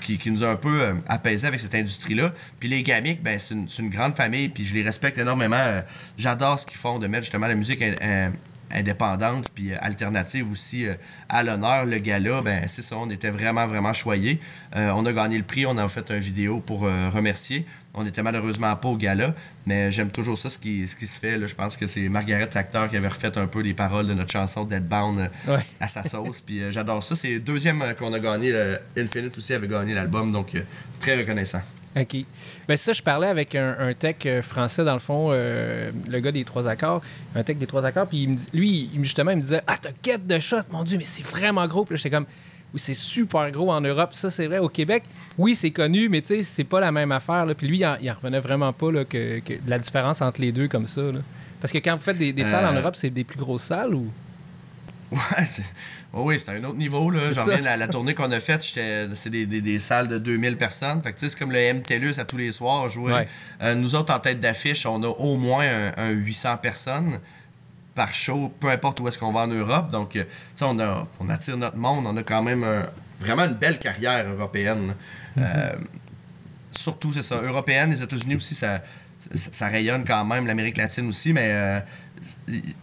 qui, qui nous a un peu apaisé avec cette industrie-là. Puis les Gamics, ben, c'est une, grande famille, puis je les respecte énormément. J'adore ce qu'ils font de mettre justement la musique in- in- indépendante puis alternative aussi à l'honneur. Le gala, ben, c'est ça, on était vraiment, vraiment choyés. On a gagné le prix, on a fait une vidéo pour remercier. On n'était malheureusement pas au gala, mais j'aime toujours ça, ce qui, ce qui se fait. Là. Je pense que c'est Margaret Tracteur qui avait refait un peu les paroles de notre chanson Deadbound euh, Ouais. à sa sauce. Puis euh, j'adore ça. C'est le deuxième euh, qu'on a gagné. le Infinite aussi avait gagné l'album, donc euh, très reconnaissant. OK. Ben ça, je parlais avec un, un tech français, dans le fond, euh, le gars des trois accords, un tech des trois accords, puis il me dit- lui, justement, il me disait Ah, t'as quête de shot, mon Dieu, mais c'est vraiment gros. Puis là, j'étais comme Oui, c'est super gros en Europe. Ça, c'est vrai, au Québec, oui, c'est connu, mais tu sais, c'est pas la même affaire. là. Puis lui, il en, il en revenait vraiment pas là, que, que- de la différence entre les deux comme ça. là. Parce que quand vous faites des, des salles en Euh, Europe, c'est des plus grosses salles ou? Ouais, c'est ouais, oui, c'est un autre niveau. Là. J'en reviens, la, la tournée qu'on a faite, c'est des, des, des salles de 2000 personnes. Fait que, tu sais, c'est comme le MTLUS à tous les soirs. Jouer. Ouais. Euh, nous autres, en tête d'affiche, on a au moins un, un 800 personnes par show, peu importe où est-ce qu'on va en Europe. Donc, euh, tu sais, on, a- on attire notre monde. On a quand même un- vraiment une belle carrière européenne. Euh, surtout, c'est ça, européenne. Les États-Unis aussi, ça, ça, ça rayonne quand même. L'Amérique latine aussi, mais euh,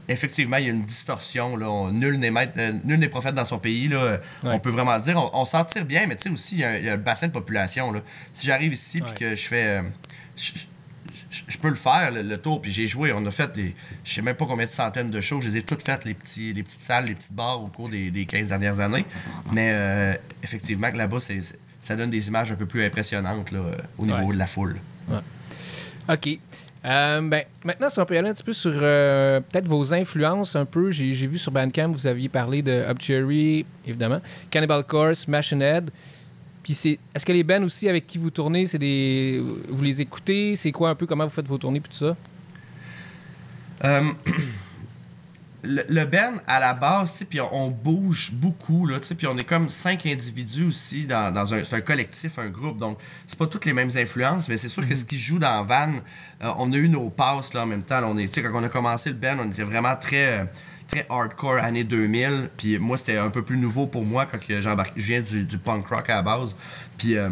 effectivement, il y a une distorsion. Là. On- nul n'est euh, nul n'est prophète dans son pays. Là. Ouais. On peut vraiment le dire. On, on s'en tire bien, mais tu sais aussi, il y, a un- il y a le bassin de population. Là. Si j'arrive ici Ouais. que je fais. je, je- peux le faire, le, le tour, puis j'ai joué. On a fait des. Je sais même pas combien de centaines de shows. Je les ai toutes faites, les, petits, les petites salles, les petites bars au cours des, des 15 dernières années. Mais euh, effectivement, que là-bas, ça donne des images un peu plus impressionnantes là, au niveau Ouais. de la foule. OK. Euh, ben, maintenant, si on peut y aller un petit peu sur euh, peut-être vos influences un peu. J'ai vu sur Bandcamp, vous aviez parlé de Obcherry, évidemment, Cannibal Corpse, Machine Head. Puis c'est, est-ce que les bands aussi avec qui vous tournez, c'est des, vous les écoutez, c'est quoi un peu comment vous faites vos tournées puis tout ça? Euh, le, le band, à la base, puis on, on bouge beaucoup, là, puis on est comme cinq individus aussi dans, dans un, c'est un collectif, un groupe, donc c'est pas toutes les mêmes influences, mais c'est sûr que ce qui joue dans Van, euh, on a eu nos passes là en même temps. là, on est, quand on a commencé le band, on était vraiment très, euh, très hardcore année 2000, puis moi c'était un peu plus nouveau pour moi quand que j'embarque, je viens du, du punk rock à la base, puis euh,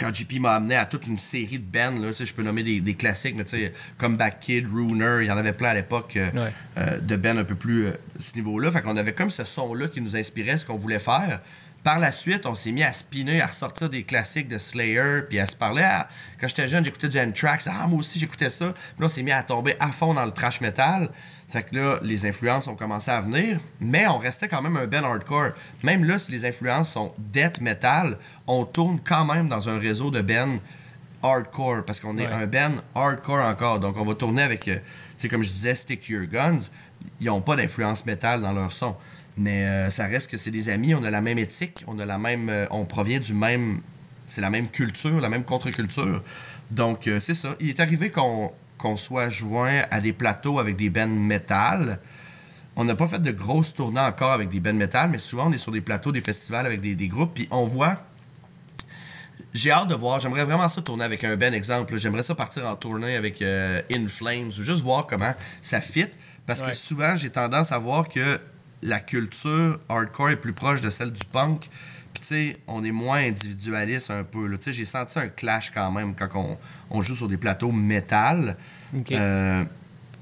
quand JP m'a amené à toute une série de bands, là, je peux nommer des, des classiques, mais tu sais, comme Back Kid, Runer, il y en avait plein à l'époque euh, Ouais. euh, de bands un peu plus ce niveau-là. Fait qu'on avait comme ce son-là qui nous inspirait ce qu'on voulait faire. Par la suite, on s'est mis à spinner, à ressortir des classiques de Slayer, puis à se parler. Ah, quand j'étais jeune, j'écoutais du Anthrax. Ah, moi aussi, j'écoutais ça. Puis là, on s'est mis à tomber à fond dans le trash metal. Fait que là, les influences ont commencé à venir, mais on restait quand même un band hardcore. Même là, si les influences sont death metal, on tourne quand même dans un réseau de bands hardcore, parce qu'on est Ouais. un band hardcore encore. Donc, on va tourner avec, euh, tu sais, comme je disais, Stick Your Guns. Ils n'ont pas d'influence métal dans leur son. Mais euh, ça reste que c'est des amis, on a la même éthique, on a la même. euh, on provient du même. C'est la même culture, la même contre-culture. Donc, euh, c'est ça. Il est arrivé qu'on qu'on soit joint à des plateaux avec des bands métal. On n'a pas fait de grosses tournées encore avec des bands métal, mais souvent on est sur des plateaux, des festivals avec des, des groupes, puis on voit j'ai hâte de voir. J'aimerais vraiment ça tourner avec un Ben exemple. J'aimerais ça partir en tournée avec euh, In Flames ou juste voir comment ça fit. Parce Ouais. que souvent, j'ai tendance à voir que la culture hardcore est plus proche de celle du punk. Puis, tu sais, on est moins individualiste un peu. Tu sais, j'ai senti un clash quand même quand on, on joue sur des plateaux métal. Euh,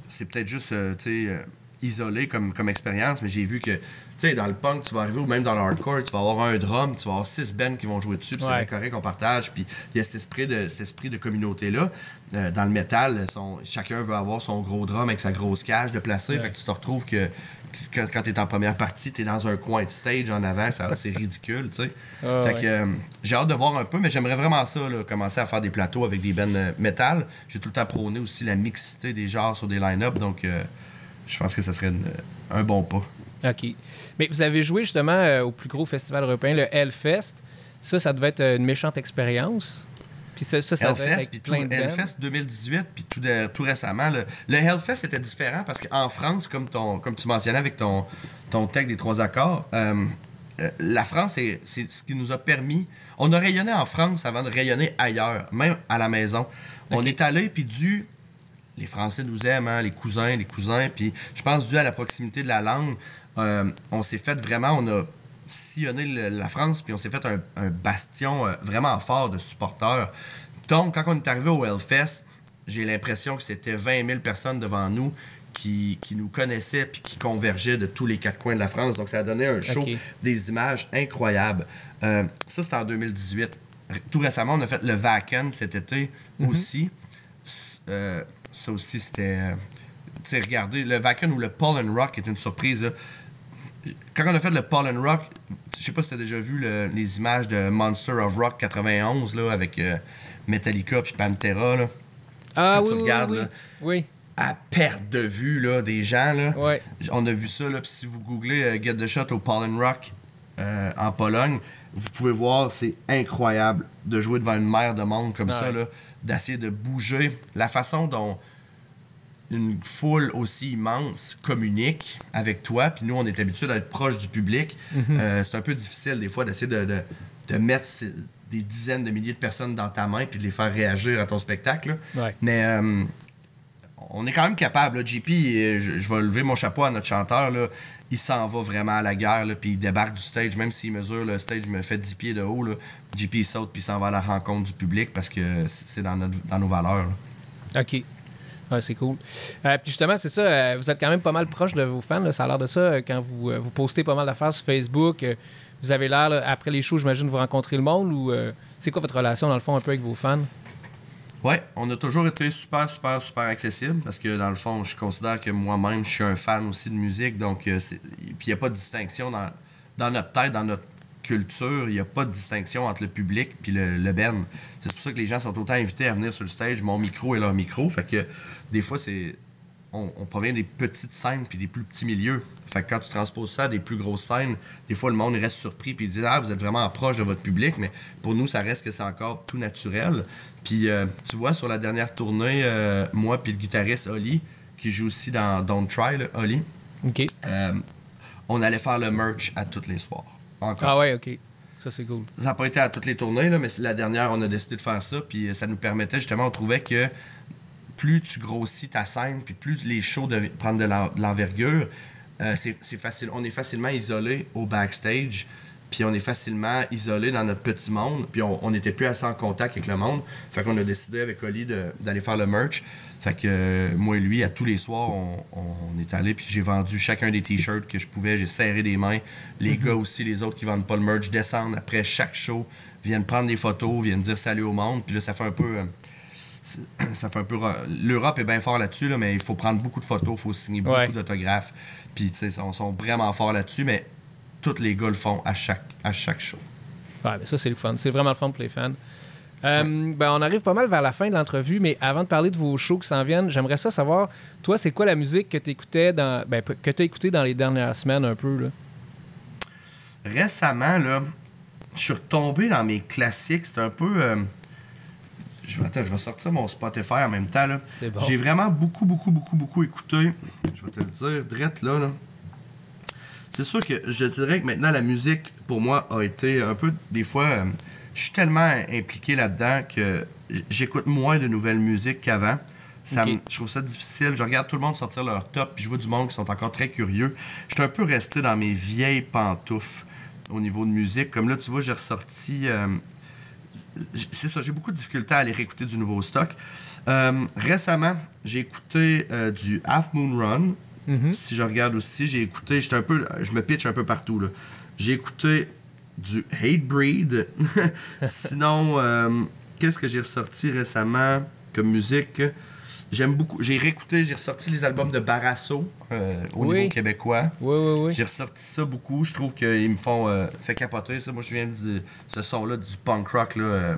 c'est peut-être juste, euh, tu sais, euh, isolé comme, comme expérience, mais j'ai vu que, tu sais, dans le punk, tu vas arriver, ou même dans le hardcore, tu vas avoir un drum, tu vas avoir six bands qui vont jouer dessus, puis c'est bien correct qu'on partage, puis il y a cet esprit de, cet esprit de communauté-là. Euh, dans le métal, son- chacun veut avoir son gros drum avec sa grosse cage de placer, fait que tu te retrouves que quand, quand tu es en première partie, tu es dans un coin de stage en avant, ça c'est ridicule, tu sais. Ah, fait ouais. que euh, j'ai hâte de voir un peu, mais j'aimerais vraiment ça, là, commencer à faire des plateaux avec des bands euh, métal. J'ai tout le temps prôné aussi la mixité des genres sur des line-up, donc euh, je pense que ça serait une- un bon pas. OK. Mais vous avez joué justement euh, au plus gros festival européen, le Hellfest. Ça, ça devait être euh, une méchante expérience. Puis ça, ça, ça Hellfest, puis tout. Hellfest 2018, puis tout, de- tout récemment. Le, le Hellfest était différent parce qu'en France, comme, ton, comme tu mentionnais avec ton, ton tech des trois accords, euh, euh, la France, c'est c'est ce qui nous a permis. On a rayonné en France avant de rayonner ailleurs, même à la maison. On est allé, puis dû. Les Français nous aiment, hein, les cousins, les cousins. Puis je pense, dû à la proximité de la langue, euh, on s'est fait vraiment. On a sillonné le- la France, puis on s'est fait un, un bastion euh, vraiment fort de supporters. Donc, quand on est arrivé au Hellfest, j'ai l'impression que c'était 20 000 personnes devant nous qui, qui nous connaissaient puis qui convergeaient de tous les quatre coins de la France. Donc, ça a donné un show, des images incroyables. Euh, ça, c'était en 2018. R- Tout récemment, on a fait le Vacan cet été aussi. S- euh, ça aussi, c'était... tu sais, regardez, le Vacan ou le Pollen Rock est une surprise. là. Quand on a fait le Pollen Rock, je sais pas si t'as déjà vu le- les images de Monster of Rock 91 là, avec euh, Metallica puis Pantera. Là. Ah quand oui, tu oui, regardes, oui, là. oui. à perte de vue là, des gens. Là. Ouais. On a vu ça. Là, puis si vous googlez euh, Get the Shot au Pollen Rock euh, en Pologne, vous pouvez voir, c'est incroyable de jouer devant une mer de monde comme ça, Ouais. là, d'essayer de bouger. La façon dont une foule aussi immense communique avec toi, puis nous, on est habitué d'être proche du public. Mhm. Euh, c'est un peu difficile des fois d'essayer de, de, de mettre des dizaines de milliers de personnes dans ta main puis de les faire réagir à ton spectacle. Ouais. Mais euh, on est quand même capable. là. JP, euh, je, je vais lever mon chapeau à notre chanteur. Là. Il s'en va vraiment à la guerre, puis il débarque du stage, même s'il mesure le stage me fait 10 pieds de haut. Là. JP il saute puis il s'en va à la rencontre du public parce que c'est dans, notre, dans nos valeurs. là. OK. C'est cool. Euh, puis justement, c'est ça, euh, vous êtes quand même pas mal proche de vos fans. ça a l'air de ça euh, quand vous, vous postez pas mal d'affaires sur Facebook. vous avez l'air, après les shows, j'imagine, vous rencontrez le monde ou c'est quoi votre relation, dans le fond, un peu avec vos fans? Ouais, on a toujours été super, super, super accessible parce que dans le fond, je considère que moi-même, je suis un fan aussi de musique. Donc, puis il n'y a pas de distinction dans, dans notre tête, dans notre culture. Il n'y a pas de distinction entre le public puis le, le band. C'est pour ça que les gens sont autant invités à venir sur le stage, mon micro et leur micro. Fait que des fois, c'est. On, on provient des petites scènes puis des plus petits milieux. Fait que quand tu transposes ça à des plus grosses scènes, des fois le monde reste surpris puis il dit Ah, vous êtes vraiment proche de votre public, mais pour nous, ça reste que c'est encore tout naturel. Puis euh, tu vois, sur la dernière tournée, euh, moi puis le guitariste Oli, qui joue aussi dans Don't Try, là, Oli, OK. euh, on allait faire le merch à tous les soirs. Encore. Ah ouais, OK. Ça, c'est cool. Ça n'a pas été à toutes les tournées, là, mais la dernière, on a décidé de faire ça. Puis ça nous permettait justement, on trouvait que plus tu grossis ta scène, puis plus les shows devi- prennent de l'en- de l'envergure, euh, c'est c'est facile. On est facilement isolé au backstage. Puis on est facilement isolé dans notre petit monde, puis on n'était plus assez en contact avec le monde. Fait qu'on a décidé avec Oli d'aller faire le merch. Fait que euh, moi et lui, à tous les soirs, on, on est allé, puis j'ai vendu chacun des t-shirts que je pouvais. J'ai serré des mains. Les gars aussi, les autres qui vendent pas le merch, descendent après chaque show, viennent prendre des photos, viennent dire salut au monde. Puis là, ça fait un peu. euh, ça fait un peu. L'Europe est bien fort là-dessus, là, mais il faut prendre beaucoup de photos, il faut signer beaucoup d'autographes. Puis, tu sais, ils sont, sont vraiment forts là-dessus, mais tous les gars le font à chaque, à chaque show. Ouais, mais ça, c'est le fun. C'est vraiment le fun pour les fans. Euh, ben, on arrive pas mal vers la fin de l'entrevue, mais avant de parler de vos shows qui s'en viennent, j'aimerais ça savoir, toi, c'est quoi la musique que tu écoutais dans, ben, que tu écouté dans les dernières semaines un peu? Là? Récemment, là, je suis retombé dans mes classiques. C'est un peu. euh, je, vais, attends, je vais sortir mon Spotify en même temps. là. Bon. J'ai vraiment beaucoup, beaucoup, beaucoup, beaucoup écouté. Je vais te le dire, drette là. là. C'est sûr que je dirais que maintenant, la musique, pour moi, a été un peu. Des fois, euh, je suis tellement impliqué là-dedans que j'écoute moins de nouvelles musiques qu'avant. Ça je trouve ça difficile. Je regarde tout le monde sortir leur top, puis je vois du monde qui sont encore très curieux. Je suis un peu resté dans mes vieilles pantoufles au niveau de musique. Comme là, tu vois, j'ai ressorti. euh, c'est ça, j'ai beaucoup de difficultés à aller réécouter du nouveau stock. Euh, récemment, j'ai écouté du Half Moon Run. Mhm. Si je regarde aussi, j'ai écouté, j'étais un peu, je me pitch un peu partout là. J'ai écouté du Hatebreed. Sinon, euh, qu'est-ce que j'ai ressorti récemment comme musique? J'aime beaucoup. J'ai réécouté, j'ai ressorti les albums de Barasso euh, au Oui. niveau québécois. Oui, oui, oui. J'ai ressorti ça beaucoup. Je trouve qu'ils me font euh, fait capoter. Ça, moi, je viens de ce son-là, du punk rock, là,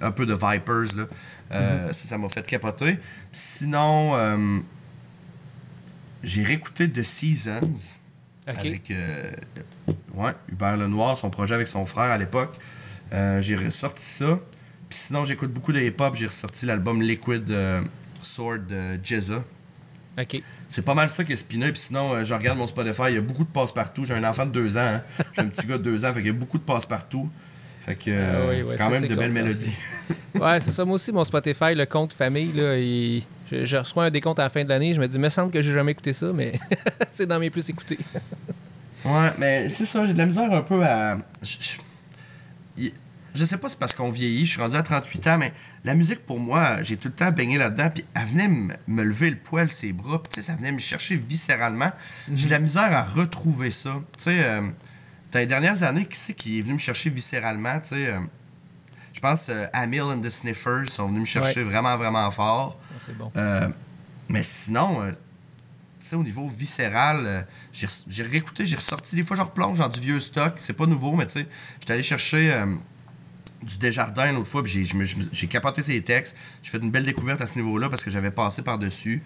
un peu de Vipers. Là. Euh, ça, ça m'a fait capoter. Sinon, j'ai réécouté The Seasons avec euh, ouais, Hubert Lenoir, son projet avec son frère à l'époque. Euh, j'ai ressorti ça. Puis sinon, j'écoute beaucoup de hip-hop. J'ai ressorti l'album Liquid euh, Sword de Jezza. OK. C'est pas mal ça qui est. Puis sinon, je regarde mon Spotify, il y a beaucoup de passe-partout. J'ai un enfant de deux ans. hein. J'ai un petit gars de deux ans. Fait qu'il y a beaucoup de passe-partout. Fait que, Ah oui, ouais, quand ça, même de belles mélodies. Ouais, c'est ça. Moi aussi, mon Spotify, le compte famille, là, il- je, je reçois un décompte à la fin de l'année. Je me dis, me semble que j'ai jamais écouté ça, mais c'est dans mes plus écoutés. Ouais, mais c'est ça, j'ai de la misère un peu à. Je, je- sais pas si c'est parce qu'on vieillit, je suis rendu à 38 ans, mais la musique pour moi, j'ai tout le temps baigné là-dedans, puis elle venait me, lever le poil ses bras, puis ça venait me chercher viscéralement. J'ai de la misère à retrouver ça. Tu sais, euh, dans les dernières années, qui c'est qui est venu me chercher viscéralement, tu sais. euh, je pense euh, Amil and the Sniffers sont venus me chercher vraiment, vraiment fort. c'est bon. Euh, mais sinon, euh, tu sais, au niveau viscéral, euh, j'ai réécouté, j'ai ressorti. Des fois, je replonge dans du vieux stock. C'est pas nouveau, mais tu sais, j'étais allé chercher du Desjardins l'autre fois, puis j'ai- capoté ses textes. J'ai fait une belle découverte à ce niveau-là parce que j'avais passé par-dessus.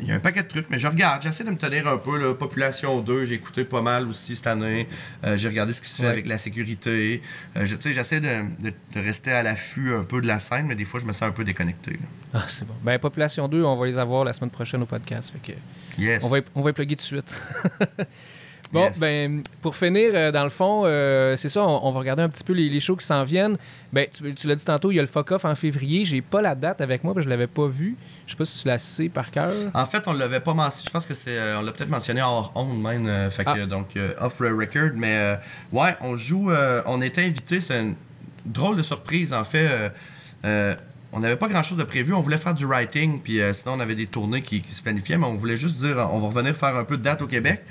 Il y a un paquet de trucs, mais je regarde, j'essaie de me tenir un peu. Là. Population 2, j'ai écouté pas mal aussi cette année. Euh, j'ai regardé ce qui se fait Ouais. avec la sécurité. Euh, je- j'essaie de, de- de rester à l'affût un peu de la scène, mais des fois, je me sens un peu déconnecté. Ah, c'est bon. Ben, Population 2, on va les avoir la semaine prochaine au podcast. Fait que Yes. on va, on va y plugger tout de suite. bon, Yes. ben, pour finir, euh, dans le fond, euh, c'est ça, on, on va regarder un petit peu les, les shows qui s'en viennent. Ben, tu, tu l'as dit tantôt, il y a le Fuck Off en février. J'ai pas la date avec moi, parce que je l'avais pas vu. Je sais pas si tu la sais par cœur. En fait, on l'avait pas mentionné. Je pense que c'est. euh, on l'a peut-être mentionné hors onde même. euh, fait que, Ah. donc, off the record. Mais ouais, on joue. on était invité. C'est une drôle de surprise. En fait, on n'avait pas grand chose de prévu. On voulait faire du writing. Puis euh, sinon, on avait des tournées qui, qui se planifiaient. Mais on voulait juste dire on va revenir faire un peu de date au Québec.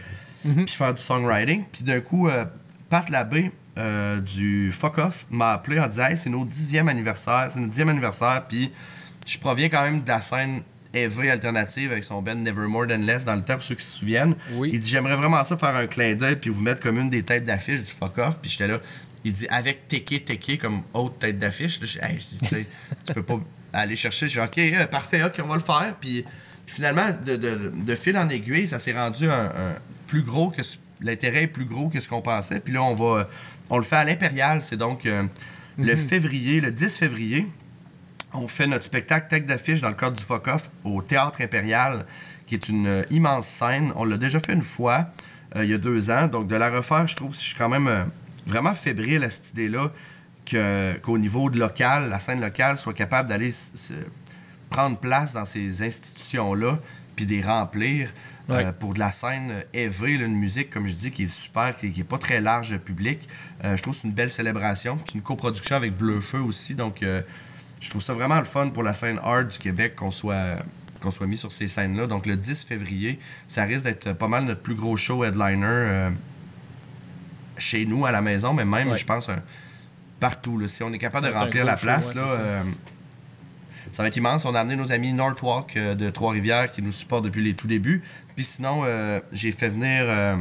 Puis faire du songwriting. Puis d'un coup, euh, Pat Labbé. euh, du Fuck Off m'a appelé en disant Hey, c'est notre dixième anniversaire, c'est notre dixième anniversaire, puis je proviens quand même de la scène EV alternative avec son band Nevermore Than Less dans le temps, pour ceux qui se souviennent. Oui. Il dit J'aimerais vraiment ça faire un clin d'œil puis vous mettre comme une des têtes d'affiche du fuck off. Puis j'étais là. Il dit Avec Teke Teke comme autre tête d'affiche. Je hey, je dis Tu peux pas aller chercher. Je dis Ok, euh, parfait, ok, on va le faire. Puis finalement, de, de- de fil en aiguille, ça s'est rendu un, un plus gros que ce- l'intérêt est plus gros que ce qu'on pensait. Puis là, on va. On le fait à l'Impérial. C'est donc euh, le février, le 10 février. On fait notre spectacle tech d'affiche dans le cadre du Fuck Off au Théâtre Impérial, qui est une euh, immense scène. On l'a déjà fait une fois, euh, il y a deux ans. Donc, de la refaire, je trouve que je suis quand même vraiment fébrile à cette idée-là qu'au niveau de local, la scène locale soit capable d'aller prendre place dans ces institutions-là puis de les remplir. Ouais. Euh, pour de la scène là, une musique, comme je dis, qui est super, qui, qui est pas très large public. Euh, je trouve que c'est une belle célébration. C'est une coproduction avec Bleu Feu aussi, donc euh, je trouve ça vraiment le fun pour la scène art du Québec qu'on soit qu'on soit mis sur ces scènes-là. Donc le 10 février, ça risque d'être pas mal notre plus gros show headliner chez nous à la maison, mais même, Ouais. je pense, partout. là. Si on est capable de remplir la show, place, ouais, là, c'est ça. va être immense. On a amené nos amis Northwalk de Trois-Rivières qui nous supportent depuis les tout débuts. Puis sinon, euh, j'ai fait venir euh,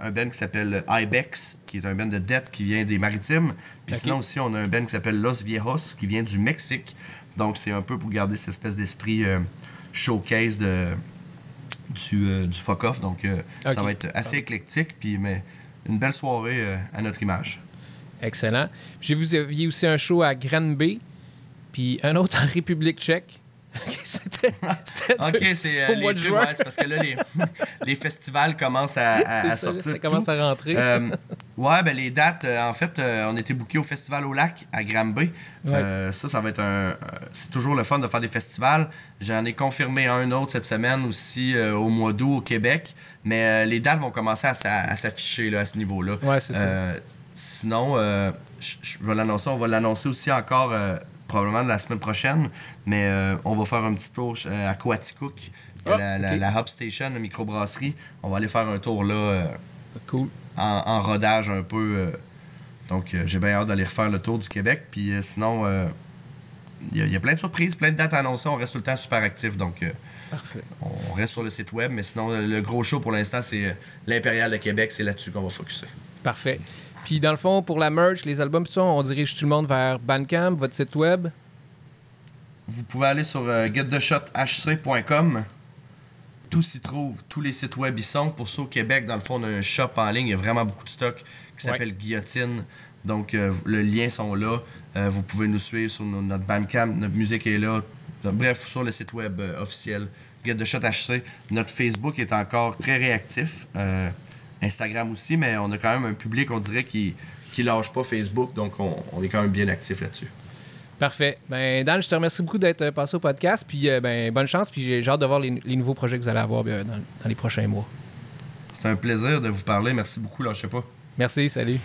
un band qui s'appelle Ibex, qui est un band de dette qui vient des Maritimes. Puis sinon aussi, on a un band qui s'appelle Los Viejos qui vient du Mexique. Donc c'est un peu pour garder cette espèce d'esprit euh, showcase de, du, du fuck-off. Donc ça va être assez éclectique, puis mais une belle soirée à notre image. Excellent. J'ai vu, vous aviez aussi un show à Granby, puis un autre en République tchèque. C'était. Ok, c'est euh, les de trucs, juin. ouais, c'est parce que là, les, les festivals commencent à, sortir. ça commence à rentrer. Euh, ouais, ben les dates, euh, en fait, euh, on était bookés au Festival au Lac à Granby. Ça, ça va être un. c'est toujours le fun de faire des festivals. J'en ai confirmé un autre cette semaine aussi au mois d'août au Québec. Mais les dates vont commencer à, à s'afficher là, à ce niveau-là. Ouais, c'est ça. Sinon, je vais l'annoncer. On va l'annoncer aussi encore probablement la semaine prochaine. Mais euh, on va faire un petit tour euh, à Coaticook. Ah, la, la- la Hub Station, la microbrasserie. On va aller faire un tour là. euh, Cool. en, en rodage un peu. euh, donc, j'ai bien hâte d'aller refaire le tour du Québec. Puis sinon, il y, a- il y a plein de surprises, plein de dates annoncées. On reste tout le temps super actif. Donc, Parfait. on reste sur le site web. Mais sinon, le gros show pour l'instant, c'est l'Impérial de Québec. C'est là-dessus qu'on va focuser. Parfait. Puis dans le fond, pour la merch, les albums, tout ça, on dirige tout le monde vers Bandcamp, votre site web? Vous pouvez aller sur euh, gettheshothc.com. Tout s'y trouve. Tous les sites web y sont. Pour ceux au Québec, dans le fond, on a un shop en ligne. Il y a vraiment beaucoup de stock qui s'appelle Guillotine. Donc, euh, le lien sont là. Euh, vous pouvez nous suivre sur no- notre Bandcamp. Notre musique est là. Donc, bref, sur le site web euh, officiel Get the Shot HC. Notre Facebook est encore très réactif. Instagram aussi, mais on a quand même un public, on dirait, qui qui lâche pas Facebook. Donc, on, on est quand même bien actif là-dessus. Parfait. Ben, Dan, je te remercie beaucoup d'être euh, passé au podcast. Puis euh, ben, bonne chance. Puis j'ai hâte de voir les, les nouveaux projets que vous allez avoir dans, dans les prochains mois. C'est un plaisir de vous parler. Merci beaucoup. Là, je sais pas. Merci, salut.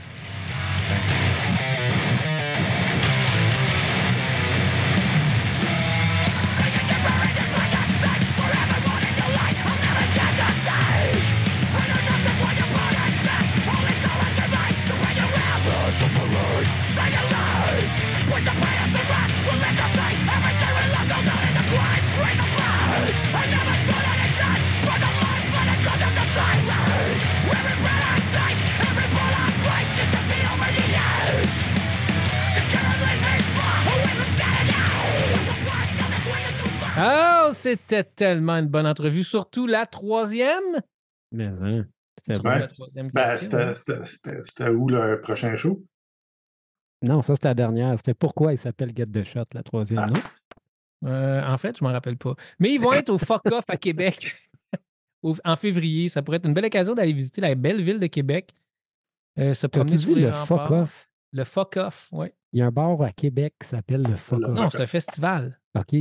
C'était tellement une bonne entrevue. Surtout la troisième. Mais hein, c'était Ouais. La troisième Ben, question. c'était- c'était c'était- c'était où le prochain show? Non, ça, c'était la dernière. C'était pourquoi il s'appelle Get the Shot, la troisième, Ah. non? Euh, en fait, je m'en rappelle pas. Mais ils vont être au Fuck Off à Québec en février. Ça pourrait être une belle occasion d'aller visiter la belle ville de Québec. Euh, se T'as-tu dit le fuck off? Le Fuck Off, oui. Il y a un bar à Québec qui s'appelle le fuck off. Non, c'est un festival. OK.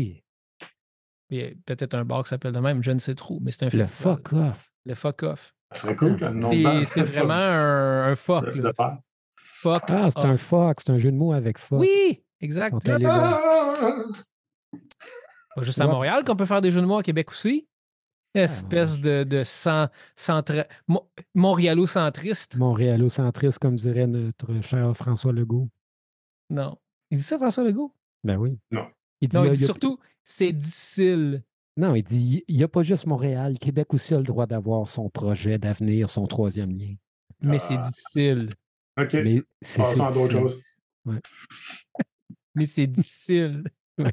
Il y a peut-être un bar qui s'appelle de même, je ne sais trop, mais c'est un Le festival. fuck off. Le Fuck Off. Ça serait cool quand le nom de c'est vraiment un, un fuck. là. Fuck Ah, c'est un fuck. C'est un jeu de mots avec fuck. Oui, exact. Pas juste à. Montréal qu'on peut faire des jeux de mots à Québec aussi. Espèce de, de cent- centra- Mo- montréalo-centriste. Montréalocentriste, comme dirait notre cher François Legault. Non. Il dit ça, François Legault? Ben oui. Non. Il dit, Non, il dit surtout, c'est difficile. Non, il dit il n'y a pas juste Montréal. Québec aussi a le droit d'avoir son projet d'avenir, son troisième lien. Mais c'est Ah. difficile. OK. Mais c'est Passons à d'autres c'est- choses. Mais c'est difficile. Ouais.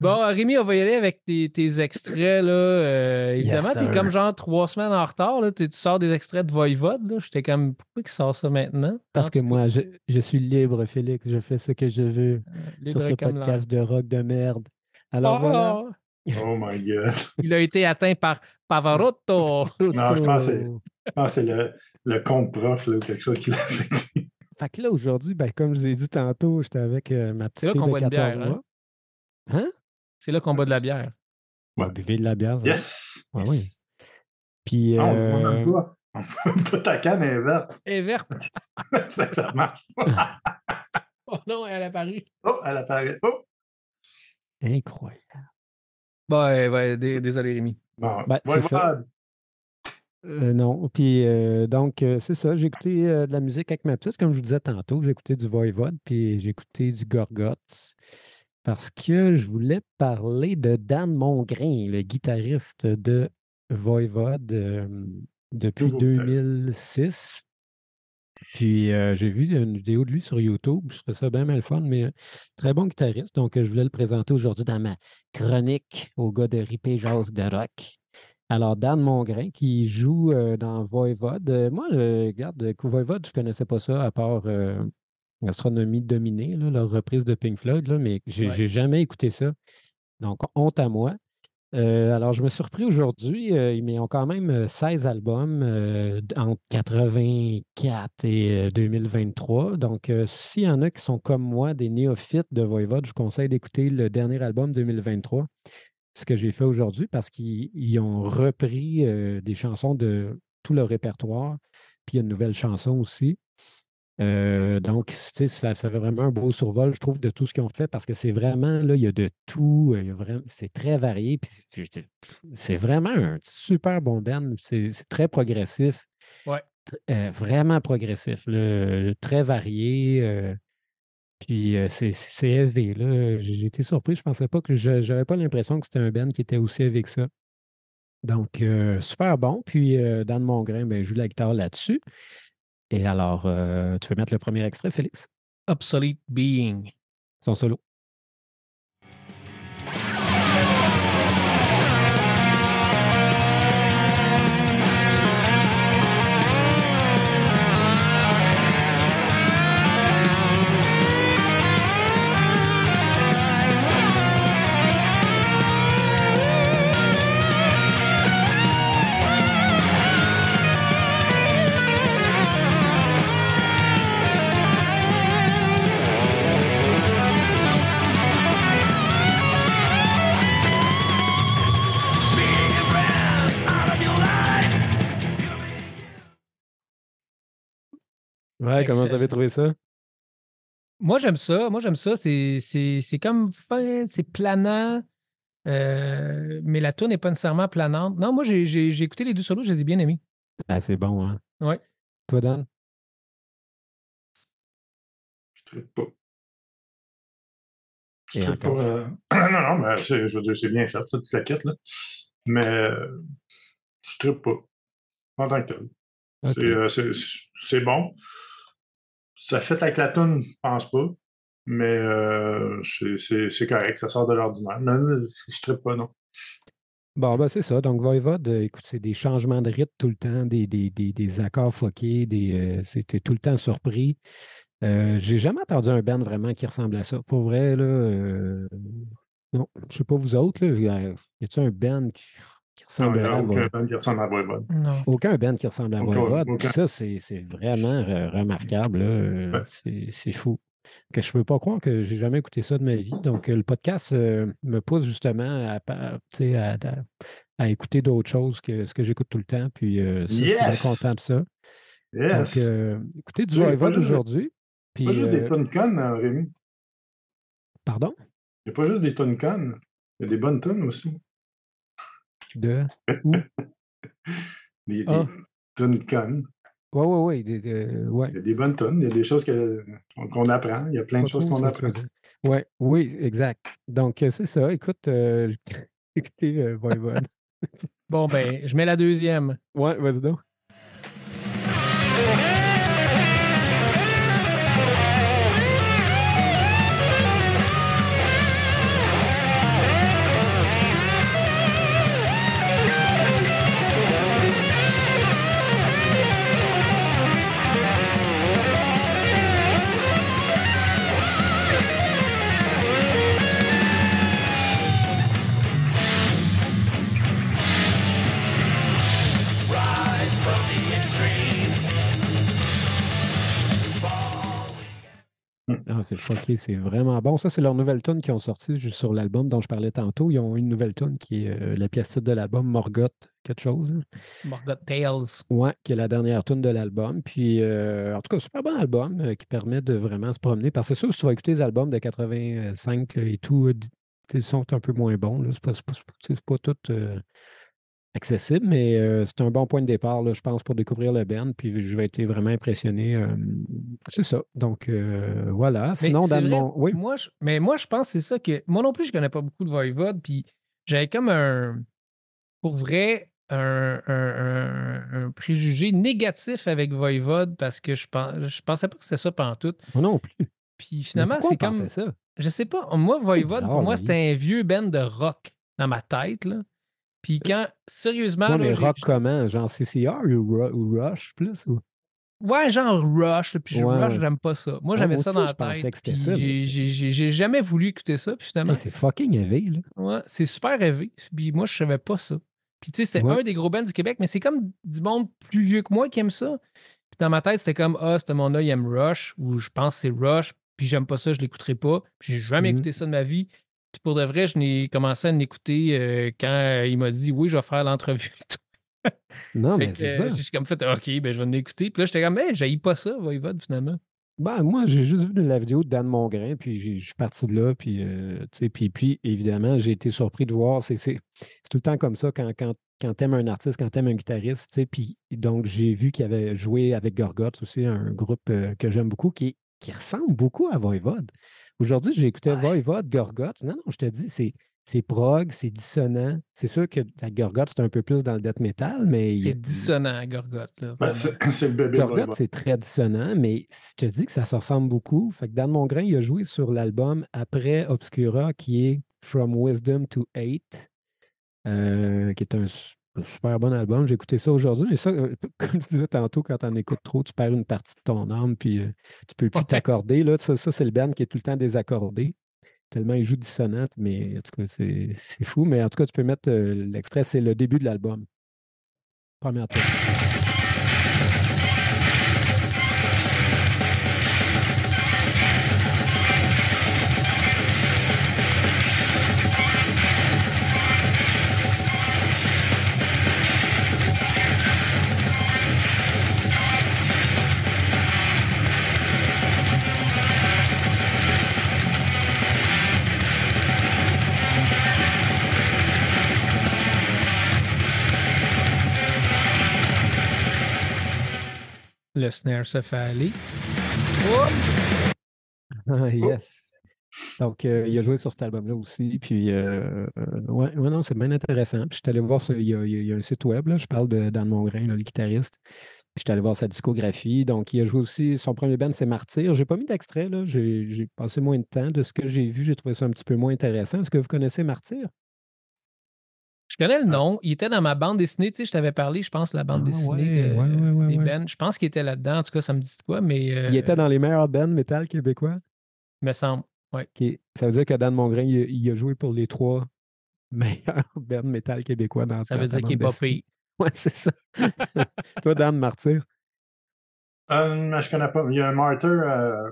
Bon, Rémi, on va y aller avec tes, tes extraits. Là. Euh, évidemment, t'es comme genre trois semaines en retard. Là. Tu, tu sors des extraits de Voivode. Là. J'étais comme, pourquoi il sort ça maintenant? Parce que moi, je, je suis libre, Félix. Je fais ce que je veux cas, sur ce podcast de rock de merde. Alors l'air. voilà. Oh my God. Il a été atteint par Pavarotti. Non, je pense que c'est- le, le compte prof là, ou quelque chose qui l'a affecté. Fait que là, aujourd'hui, ben, comme je vous ai dit tantôt, j'étais avec euh, ma petite là fille de boit une 14 bière, hein? mois. Hein? C'est là qu'on boit de la bière. Ouais, buvez de la bière. ça. Yes! Ouais, oui. Puis, Non, on euh, ne voit pas. On voit même pas ta canne est verte. Elle est verte. Que ça marche. Oh non, elle est apparue. Oh, elle apparaît. Oh! incroyable. Bon, ouais, ouais, dé- désolé, Rémi. Bon, Ben, c'est ça. Euh, non. Puis, euh, donc, euh, c'est ça. J'ai écouté euh, de la musique avec ma petite, comme je vous disais tantôt. J'ai écouté du Voivode, puis j'ai écouté du Gorgots. Parce que je voulais parler de Dan Mongrain, le guitariste de Voivode euh, depuis Nouveau guitariste. 2006. Puis euh, j'ai vu une vidéo de lui sur YouTube. Je trouvais ça bien mal fun, mais euh, très bon guitariste. Donc, euh, je voulais le présenter aujourd'hui dans ma chronique au gars de Ripé Jazz de Rock. Alors, Dan Mongrain qui joue dans Voivode. Moi, je regarde, Voivode, je ne connaissais pas ça à part Astronomie dominée, là, leur reprise de Pink Floyd, là, mais j'ai Ouais. jamais écouté ça. Donc, honte à moi. Euh, alors, je me suis surpris aujourd'hui, euh, mais ils ont quand même euh, 16 albums euh, entre 84 et euh, 2023. Donc, euh, s'il y en a qui sont comme moi, des néophytes de Voivode, je vous conseille d'écouter le dernier album 2023, ce que j'ai fait aujourd'hui, parce qu'ils ils ont repris euh, des chansons de tout leur répertoire, puis il y a une nouvelle chanson aussi. Euh, donc, sais, ça serait vraiment un beau survol, je trouve, de tout ce qu'ils ont fait parce que c'est vraiment, là, il y a de tout, euh, c'est très varié, c'est- vraiment un super bon band, c'est très progressif. Ouais. Euh, vraiment progressif, là, très varié. euh, puis c'est élevé, là. J'ai été surpris, je pensais pas que je j'avais pas l'impression que c'était un band qui était aussi élevé que ça. Donc, super bon. Puis, Dan Mongrain, ben, joue la guitare là-dessus. Et alors, euh, tu peux mettre le premier extrait, Félix? Obsolete Being. Son solo. Ouais, comment vous avez trouvé ça? Moi, j'aime ça. Moi, j'aime ça. C'est c'est- c'est comme fin, c'est planant. euh, mais la tour n'est pas nécessairement planante. Non, moi, j'ai j'ai- j'ai écouté les deux solos, je les ai bien aimés. Ah, c'est bon, hein? Ouais. Toi, Dan? Je trippe pas. Je encore. pas. euh, non, non, mais c'est- je veux dire, c'est bien fait, là, toute la quête, là. Mais euh, je trippe pas. En tant que tel. C'est, euh, c'est- c'est- c'est bon. Ça fait avec la toune, je pense pas. Mais euh, c'est- correct, ça sort de l'ordinaire. Je trippe pas, non. Bon, ben c'est ça. Donc, Voivode, euh, écoute, c'est des changements de rythme tout le temps, des, accords foqués, euh, c'était tout le temps surpris. Euh, j'ai jamais entendu un band vraiment qui ressemble à ça. Pour vrai, là, non, je sais pas vous autres, là, y a-t-il un band qui, qui ressemble il n'y à a aucun Voivode? band qui ressemble à Voivode. Non. Aucun band qui ressemble à Voivode. Aucun. ça, c'est c'est vraiment euh, remarquable. Euh, Ouais. C'est c'est fou. Que je ne peux pas croire que j'ai jamais écouté ça de ma vie. Donc, euh, le podcast euh, me pousse justement à, pa- tu sais, à, à- à écouter d'autres choses que ce que j'écoute tout le temps. Puis, euh, ça, je suis content de ça. Yes! Donc, euh, écoutez du Oui, Voivode aujourd'hui. Puis, pas juste des tonnes connes, hein, Rémi? pardon? Il n'y a pas juste des tonnes connes. Il y a des bonnes tonnes aussi. De... Des, des Ah. tonnes connes. Oui, oui, oui. ouais. Il y a des bonnes tonnes. Il y a des choses qu'on apprend. Il y a plein de choses qu'on apprend. Ouais, oui, exact. Donc, euh, c'est ça. Écoute, euh, écoutez euh, Voivode. Bon, ben, je mets la deuxième. ouais, vas-y donc. Ah, c'est fucké, c'est vraiment bon. Ça, c'est leur nouvelle tune qui ont sorti juste sur l'album dont je parlais tantôt. Ils ont une nouvelle tune qui est euh, la pièce titre de l'album, Morgoth, quelque chose. hein. Morgoth Tales. Ouais, qui est la dernière tune de l'album. Puis, euh, en tout cas, super bon album euh, qui permet de vraiment se promener. Parce que c'est sûr, si tu vas écouter les albums de 85 là, et tout, ils sont un peu moins bons. C'est pas, pas, pas- tout accessible, mais euh, c'est un bon point de départ, là, je pense, pour découvrir le band. Puis, je vais être vraiment impressionné. euh, c'est ça. Donc, euh, voilà. Mais Sinon, c'est dans mon. Oui? Moi, je- mais moi, je pense que c'est ça que. Moi non plus, je connais pas beaucoup de Voivode. Puis j'avais comme un. Pour vrai, un, un- un- un préjugé négatif avec Voivode parce que je, pense, je pensais pas que c'était ça pantoute. Moi non plus. Puis Mais finalement, c'est comme. ça? Je sais pas. Moi, Voivode, bizarre, pour moi, c'était un vieux band de rock dans ma tête. Là. Puis quand, sérieusement. Ouais, là, mais rock comment? Genre CCR ou, Ru- ou Rush plus? Ou... Ouais, genre Rush. Puis je- Ouais, Rush, j'aime pas ça. Moi, j'avais ça dans la tête. j'ai- jamais voulu écouter ça. Puis finalement, c'est fucking heavy, là. Ouais, c'est super rêvé. Puis moi, je savais pas ça. Puis tu sais, c'est un des gros bands du Québec, mais c'est comme du monde plus vieux que moi qui aime ça. Puis dans ma tête, c'était comme Ah, c'était mon œil aime Rush, ou je pense que c'est Rush, puis j'aime pas ça, je l'écouterai pas. J'ai jamais Mhm. écouté ça de ma vie. Puis pour de vrai, je n'ai commencé à l'écouter euh, quand il m'a dit Oui, je vais faire l'entrevue. Non, mais c'est euh, ça. J'ai comme fait OK, ben je vais l'écouter. Puis là, j'étais comme Hey, j'haïs pas ça, Voivode, finalement. Ben, moi, j'ai juste vu la vidéo de Dan Mongrain, puis je suis parti de là, puis, euh, puis, puis évidemment, j'ai été surpris de voir, c'est tout le temps comme ça quand, quand, quand t'aimes un artiste, quand t'aimes un guitariste, puis donc j'ai vu qu'il avait joué avec Gorgoth aussi, un groupe euh, que j'aime beaucoup, qui, qui ressemble beaucoup à Voivode. Aujourd'hui, j'ai écouté Voivode, Gorgoth. Non, non, je te dis, c'est c'est prog, c'est dissonant. C'est sûr que la Gorgoth, c'est un peu plus dans le death metal, mais C'est dissonant, Gorgoth. Là, Ben, c'est le bébé Gorgoth, Voivode. c'est très dissonant, mais je te dis que ça se ressemble beaucoup. Fait que Dan Mongrain, il a joué sur l'album après Obscura, qui est From Wisdom to Hate, euh, qui est un super bon album. J'ai écouté ça aujourd'hui, mais ça, euh, comme tu disais tantôt, quand t'en écoutes trop, tu perds une partie de ton âme, puis euh, tu peux plus t'accorder. Là, ça, ça, c'est le band qui est tout le temps désaccordé. Tellement il joue dissonante, mais en tout cas, c'est c'est fou. Mais en tout cas, tu peux mettre euh, l'extrait, c'est le début de l'album. Première tour. Le snare se fait aller. Ah, yes. Donc, euh, il a joué sur cet album-là aussi. Puis, euh, euh, ouais, ouais, non, c'est bien intéressant. Puis, je suis allé voir, sur- il y, a, il y un site web, là, je parle de Dan Mongrain, là, le guitariste. Puis, je suis allé voir sa discographie. Donc, il a joué aussi, son premier band, c'est Martyr. J'ai pas mis d'extrait, là. J'ai passé moins de temps. De ce que j'ai vu, j'ai trouvé ça un petit peu moins intéressant. Est-ce que vous connaissez Martyr? Je connais le nom. Il était dans ma bande dessinée. Tu sais, je t'avais parlé, je pense, la bande Ah, dessinée ouais, de- ouais, ouais, ouais, des ouais. bands. Je pense qu'il était là-dedans. En tout cas, ça me dit de quoi, mais. euh, Il était dans les meilleurs bands métal québécois? Me semble. qui- Ça veut dire que Dan Mongrain, il, a- il a joué pour les trois meilleurs bands métal québécois dans Ça veut dire qu'il est pas pire. Ouais, c'est ça. Toi, Dan Martyr? Euh, mais je connais pas. Il y a un martyr euh,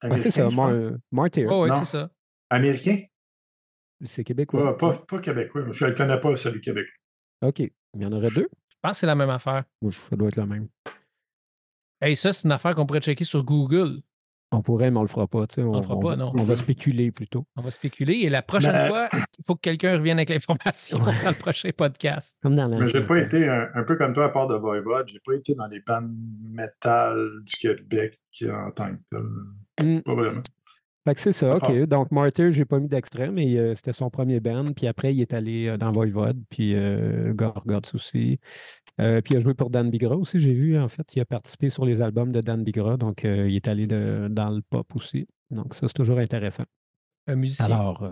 Ah, c'est américain, ça. Mar- Martyr. Oh, oui, c'est ça. Américain? C'est québécois. Pas, pas, pas québécois. Je ne le connais pas, celui québécois. OK. Il y en aurait deux? Je pense que c'est la même affaire. Ça doit être la même. Hey, ça, c'est une affaire qu'on pourrait checker sur Google. On pourrait, mais on le fera pas. sais, On, le fera on pas, non. on va spéculer plutôt. On va spéculer. Et la prochaine fois, il faut que quelqu'un revienne avec l'information dans le prochain podcast. Comme dans Mais l'ancien. j'ai pas été, un, un peu comme toi, à part de Voivode, j'ai pas été dans les bandes métal du Québec en tant que tel. Mm. Pas vraiment. Fait que c'est ça, Pas OK. Donc, Martyr, j'ai pas mis d'extrait, mais euh, c'était son premier band. Puis après, il est allé euh, dans Voivode, puis euh, Gorgoth aussi. Puis il a joué pour Dan Bigra aussi, j'ai vu. En fait, il a participé sur les albums de Dan Bigra, donc il est allé de- dans le pop aussi. Donc, ça, c'est toujours intéressant. Un musicien. Alors,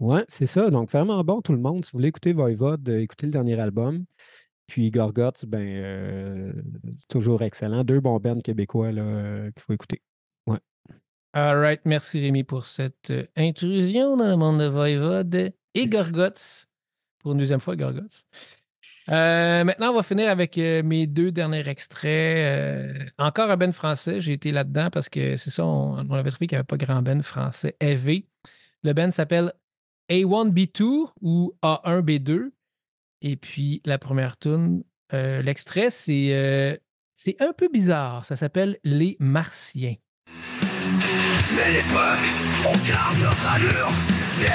ouais, c'est ça. Donc, vraiment bon, tout le monde. Si vous voulez écouter Voivode, écoutez le dernier album. Puis Gorgoth, ben, toujours excellent. Deux bons bands québécois là, qu'il faut écouter. All right. Merci Rémi pour cette euh, intrusion dans le monde de Voivode et Gorgoth. Pour une deuxième fois, Gorgoth. Euh, maintenant, on va finir avec euh, mes deux derniers extraits. Euh, encore un Ben français. J'ai été là-dedans parce que c'est ça, on, on avait trouvé qu'il n'y avait pas grand Ben français. EV. Le Ben s'appelle A1B2 ou A1B2. Et puis, la première tune, l'extrait, c'est c'est un peu bizarre. Ça s'appelle Les Martiens. Mais l'époque, on garde notre allure. Mais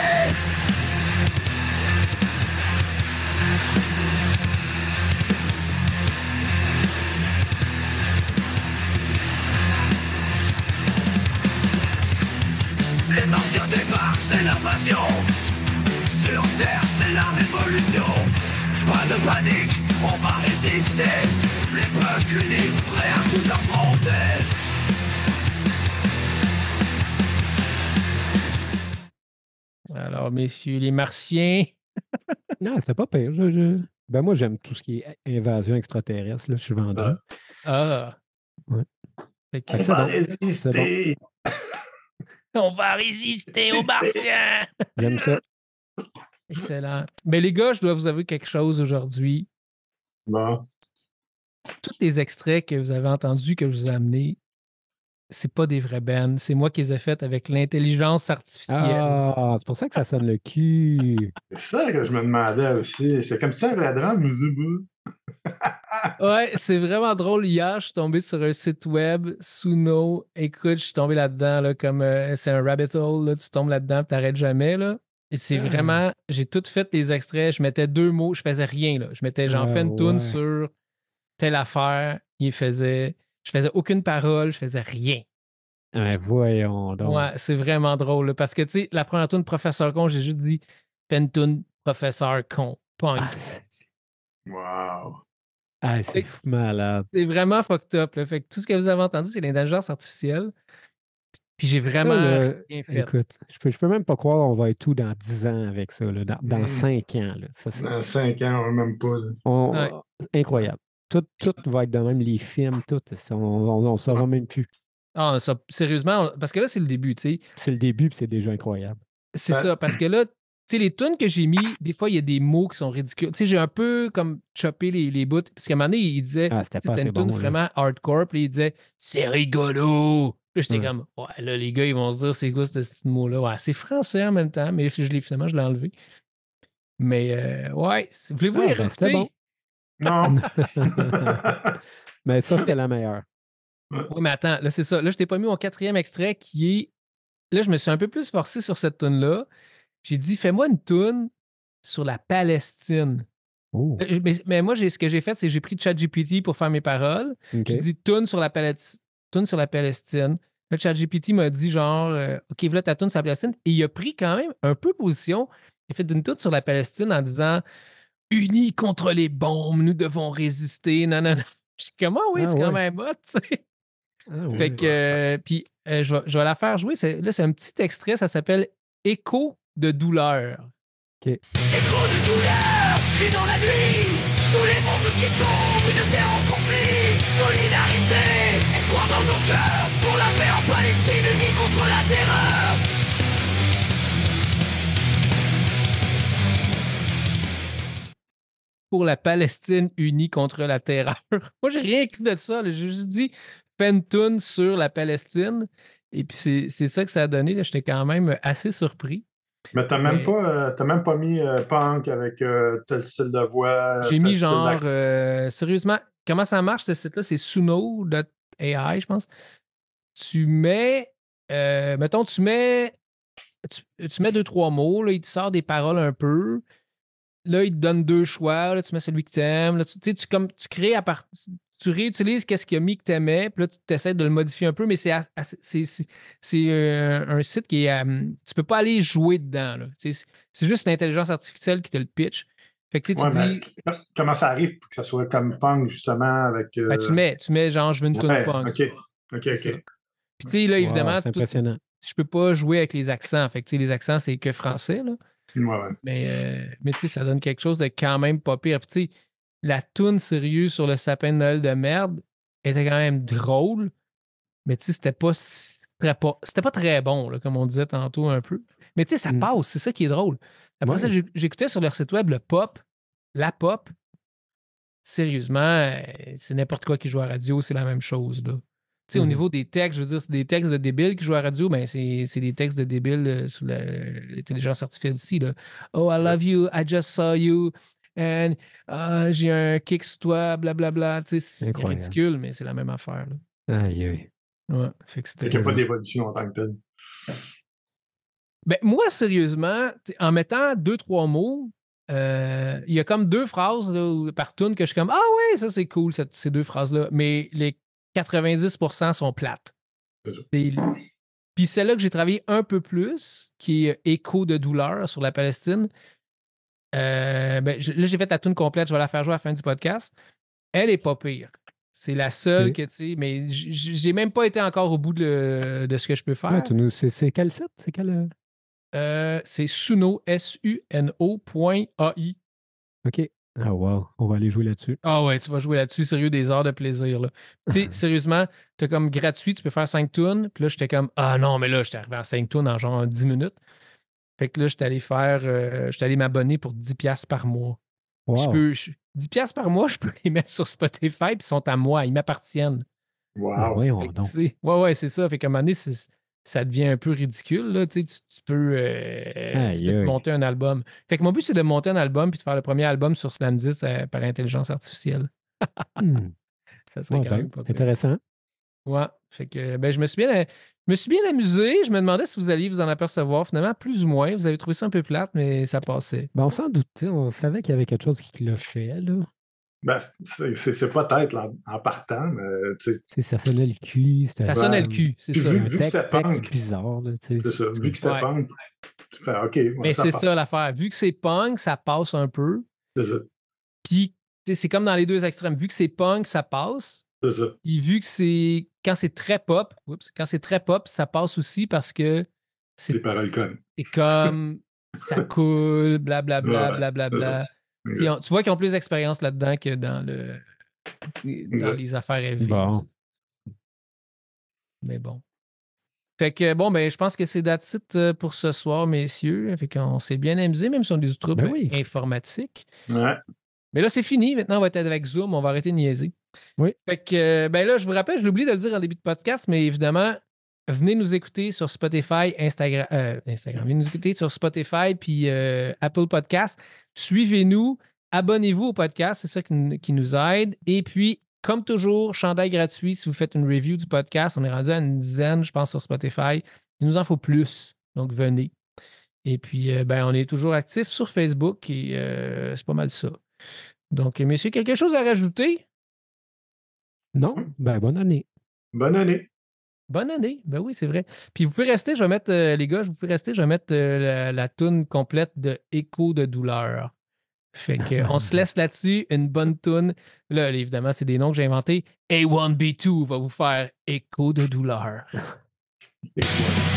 Les martiens débarquent, c'est l'invasion. Sur Terre, c'est la révolution. Pas de panique, on va résister. Les peuples unis, prêts à tout affronter. Alors, messieurs, les Martiens. Non, c'était pas pire. Je- je- Ben moi, j'aime tout ce qui est invasion extraterrestre. Là, je suis vendu. Ah. Ah. Ouais. Fait que- On va bon. résister. on va résister aux Martiens. J'aime ça. Excellent. Mais les gars, je dois vous avouer quelque chose aujourd'hui. Bon. Tous les extraits que vous avez entendus, que je vous ai amenés, c'est pas des vrais bands. C'est moi qui les ai faits avec l'intelligence artificielle. Ah, c'est pour ça que ça sonne le cul. C'est ça que je me demandais aussi. C'est comme ça un vrai drame. Je me dis, bah. Ouais, c'est vraiment drôle. Hier, je suis tombé sur un site web, Suno. Écoute, je suis tombé là-dedans, là, comme euh, c'est un rabbit hole, là, tu tombes là-dedans, tu t'arrêtes jamais. Là. Et c'est Ah. vraiment, j'ai tout fait les extraits, je mettais deux mots, je faisais rien. Là. Je mettais, j'en Ah, fais une toune ouais. sur telle affaire, il faisait, je faisais aucune parole, je faisais rien. Voyons donc. Ouais, c'est vraiment drôle. là, parce que, tu sais, la première tune Professeur Con, j'ai juste dit, fais une tune Professeur Con, punk. Ah, Wow. ah, c'est malade. C'est vraiment fucked up. là. Fait que tout ce que vous avez entendu, c'est l'intelligence artificielle. Puis j'ai vraiment là, rien fait. Écoute, je peux, je peux même pas croire qu'on va être tout dans 10 ans avec ça, là, dans, dans Mm. 5 ans. Là. Ça, Dans 5 ans, on même pas. on- Ouais. Incroyable. Tout, tout va être de même, les films, tout. On, on saura même plus. Ah, ça, sérieusement, parce que là, c'est le début, tu sais. C'est le début, puis c'est déjà incroyable. C'est Ouais. ça, parce que là, tu sais, les tunes que j'ai mis, des fois, il y a des mots qui sont ridicules. Tu sais, j'ai un peu comme choppé les, les bouts, parce qu'à un moment donné, il disait, Ah, c'était une tune bon. là. vraiment hardcore, puis il disait, c'est rigolo. Puis j'étais Ouais. comme, ouais, là, les gars, ils vont se dire, c'est quoi ce petit mot-là? Ouais, c'est français en même temps, mais je l'ai finalement, je l'ai enlevé. Mais, euh, ouais, voulez-vous Ah, les ben, c'était réécouter? bon. Non. Mais ça, c'était la meilleure. Oui, mais attends, là, c'est ça. Là, je t'ai pas mis mon quatrième extrait qui est. Là, je me suis un peu plus forcé sur cette tune-là. J'ai dit, fais-moi une tune sur la Palestine. Oh, Euh, Mais, mais moi, j'ai, ce que j'ai fait, c'est que j'ai pris ChatGPT pour faire mes paroles. J'ai dit tune sur la Palestine. Tune sur la Palestine. Là, ChatGPT m'a dit genre, euh, OK, voilà ta tune sur la Palestine. Et il a pris quand même un peu position. Il a fait une tune sur la Palestine en disant Unis contre les bombes, nous devons résister. Non, non, non. Je suis comment, oui, Ah c'est quand même hot, tu sais. Ah. Fait que, euh, puis, euh, je, vais, je vais la faire jouer. Là, c'est un petit extrait, ça s'appelle Écho de douleur. Écho de douleur, crie dans la nuit Sous les bombes qui tombent, une terre en conflit Solidarité, espoir dans nos cœurs Pour la paix en Palestine, unis contre la terreur Pour la Palestine unie contre la terreur. Moi, j'ai rien écrit de ça. J'ai juste dit tune sur la Palestine. Et puis, c'est- ça que ça a donné. là. J'étais quand même assez surpris. Mais t'as même, euh, même pas mis euh, punk avec euh, tel style de voix. J'ai mis genre, sérieusement, comment ça marche ce site-là? C'est Suno.ai, je pense. Tu mets, mettons, tu mets, tu, tu mets deux, trois mots, là, il te sort des paroles un peu. Là, il te donne deux choix. Là, tu mets celui que tu aimes. tu, tu sais, tu, comme, tu crées à part, tu réutilises qu'est-ce qu'il a mis que tu aimais, puis là, tu essaies de le modifier un peu, mais c'est c'est- c'est- c'est, euh, un site qui est. euh, tu peux pas aller jouer dedans. là. C'est c'est juste l'intelligence artificielle qui te le pitch. Fait que tu Ouais, dis. comment ça arrive pour que ça soit comme punk, justement, avec. euh, Ben, tu, mets, tu mets genre, je veux une tune ouais, punk. OK. OK, C'est. OK. Puis tu sais, là, Wow, évidemment, c'est tout- impressionnant. je peux pas jouer avec les accents. Fait que les accents, c'est que français, là. Ouais, ouais. Mais, euh, mais tu sais, ça donne quelque chose de quand même pas pire. Puis tu sais, la toune sérieuse sur le sapin de Noël de merde était quand même drôle. Mais tu sais, c'était pas, pas, c'était pas très bon, là, comme on disait tantôt un peu. Mais tu sais, ça Mm. passe, c'est ça qui est drôle. Après Ouais. ça, j'écoutais sur leur site web le pop, la pop. sérieusement, euh, c'est n'importe quoi qui joue à la radio, c'est la même chose. Là. Tu sais, Au Mhm. niveau des textes, je veux dire, c'est des textes de débiles qui jouent à la radio, mais c'est c'est des textes de débiles euh, sous l'intelligence artificielle aussi. Là. Oh, I love you, I just saw you, and ah, j'ai un kick sur toi, blablabla. C'est Incroyable. ridicule, mais c'est la même affaire. Là. Aïe, aïe. Ouais, fait que qu'il n'y a pas d'évolution en tant que tel. Ben, moi, sérieusement, en mettant deux, trois mots, euh, il y a comme deux phrases là, par tune que je suis comme Ah ouais, ça c'est cool, cette- ces deux phrases-là. Mais les 90% sont plates. Puis celle-là que j'ai travaillé un peu plus, qui est Écho de douleur sur la Palestine, euh, ben, je- là j'ai fait la tune complète, je vais la faire jouer à la fin du podcast. Elle est pas pire. C'est la seule que, tu sais, mais j'ai même pas été encore au bout de, de ce que je peux faire. Ouais, tu nous- c'est c'est quel site? C'est quel. euh? Euh, c'est suno, S-U-N-O, point A-I. OK. Ah, wow. On va aller jouer là-dessus. Ah ouais, tu vas jouer là-dessus, sérieux, des heures de plaisir. là. Tu sais, sérieusement, t'as comme gratuit, tu peux faire 5 tunes. Puis là, j'étais comme, ah non, mais là, j'étais arrivé à 5 tunes en genre 10 minutes. Fait que là, j'étais allé faire, euh, j'étais allé m'abonner pour 10$ piastres par mois. Je peux, je- 10$ piastres par mois, je peux les mettre sur Spotify, puis ils sont à moi, ils m'appartiennent. Ah, Wow. sais, ouais, ouais, c'est ça. Fait qu'à un moment donné, c'est- ça devient un peu ridicule. Là. Tu, peux, euh, tu peux monter un album. Fait que mon but, c'est de monter un album puis de faire le premier album sur Slam 10 euh, par intelligence artificielle. Hmm. Ça serait Ouais, quand ben, même pas pire. intéressant. Ouais. Fait que ben, je me suis bien, je me suis bien amusé. Je me demandais si vous alliez vous en apercevoir. Finalement, plus ou moins. Vous avez trouvé ça un peu plate, mais ça passait. Ben, on s'en doutait. On savait qu'il y avait quelque chose qui clochait, là. Ben, c'est- c'est c'est pas tête là, en partant, mais tu sais, Tu sais, ça sonnait le cul. Ça sonnait le cul, c'est ça. vu- Un que texte, c'était punk. bizarre, là, tu sais. c'est ça. Vu que c'était Ouais. punk, tu fais OK. ouais, Mais c'est ça l'affaire. Vu que c'est punk, ça passe un peu. C'est ça. Puis, c'est comme dans les deux extrêmes. Vu que c'est punk, ça passe. C'est ça. Puis vu que c'est. Quand c'est très pop, oups, quand c'est très pop, ça passe aussi parce que c'est paroles connes. c'est comme ça coule, blablabla, blablabla. c'est Tu sais, on- tu vois qu'ils ont plus d'expérience là-dedans que dans le dans Ouais. les affaires heavy. Bon. Mais bon. Fait que bon, ben je pense que c'est it, euh, pour ce soir, messieurs. Fait qu'on s'est bien amusé, même si on a des troubles Ben oui. Ouais. Mais là, c'est fini. Maintenant, on va être avec Zoom. On va arrêter de niaiser. Oui. Fait que, euh, ben là, je vous rappelle, je l'oublie de le dire en début de podcast, mais évidemment, venez nous écouter sur Spotify, Instagram. euh, Instagram. Venez nous écouter sur Spotify puis euh, Apple Podcast. Suivez-nous. Abonnez-vous au podcast. C'est ça qui, nous- qui nous aide. Et puis, comme toujours, chandail gratuit si vous faites une review du podcast. On est rendu à une dizaine, je pense, sur Spotify. Il nous en faut plus. Donc, venez. Et puis, euh, ben, on est toujours actif sur Facebook et euh, c'est pas mal ça. Donc, messieurs, quelque chose à rajouter? Non? Ben, bonne année. Bonne année. Bonne année. Ben oui, c'est vrai. Puis vous pouvez rester, je vais mettre, euh, les gars, vous pouvez rester, je vais mettre euh, la, la toune complète de Écho de douleur. Fait que on se laisse là-dessus, une bonne toune. Là, évidemment, c'est des noms que j'ai inventés. A1B2 va vous faire Écho de douleur.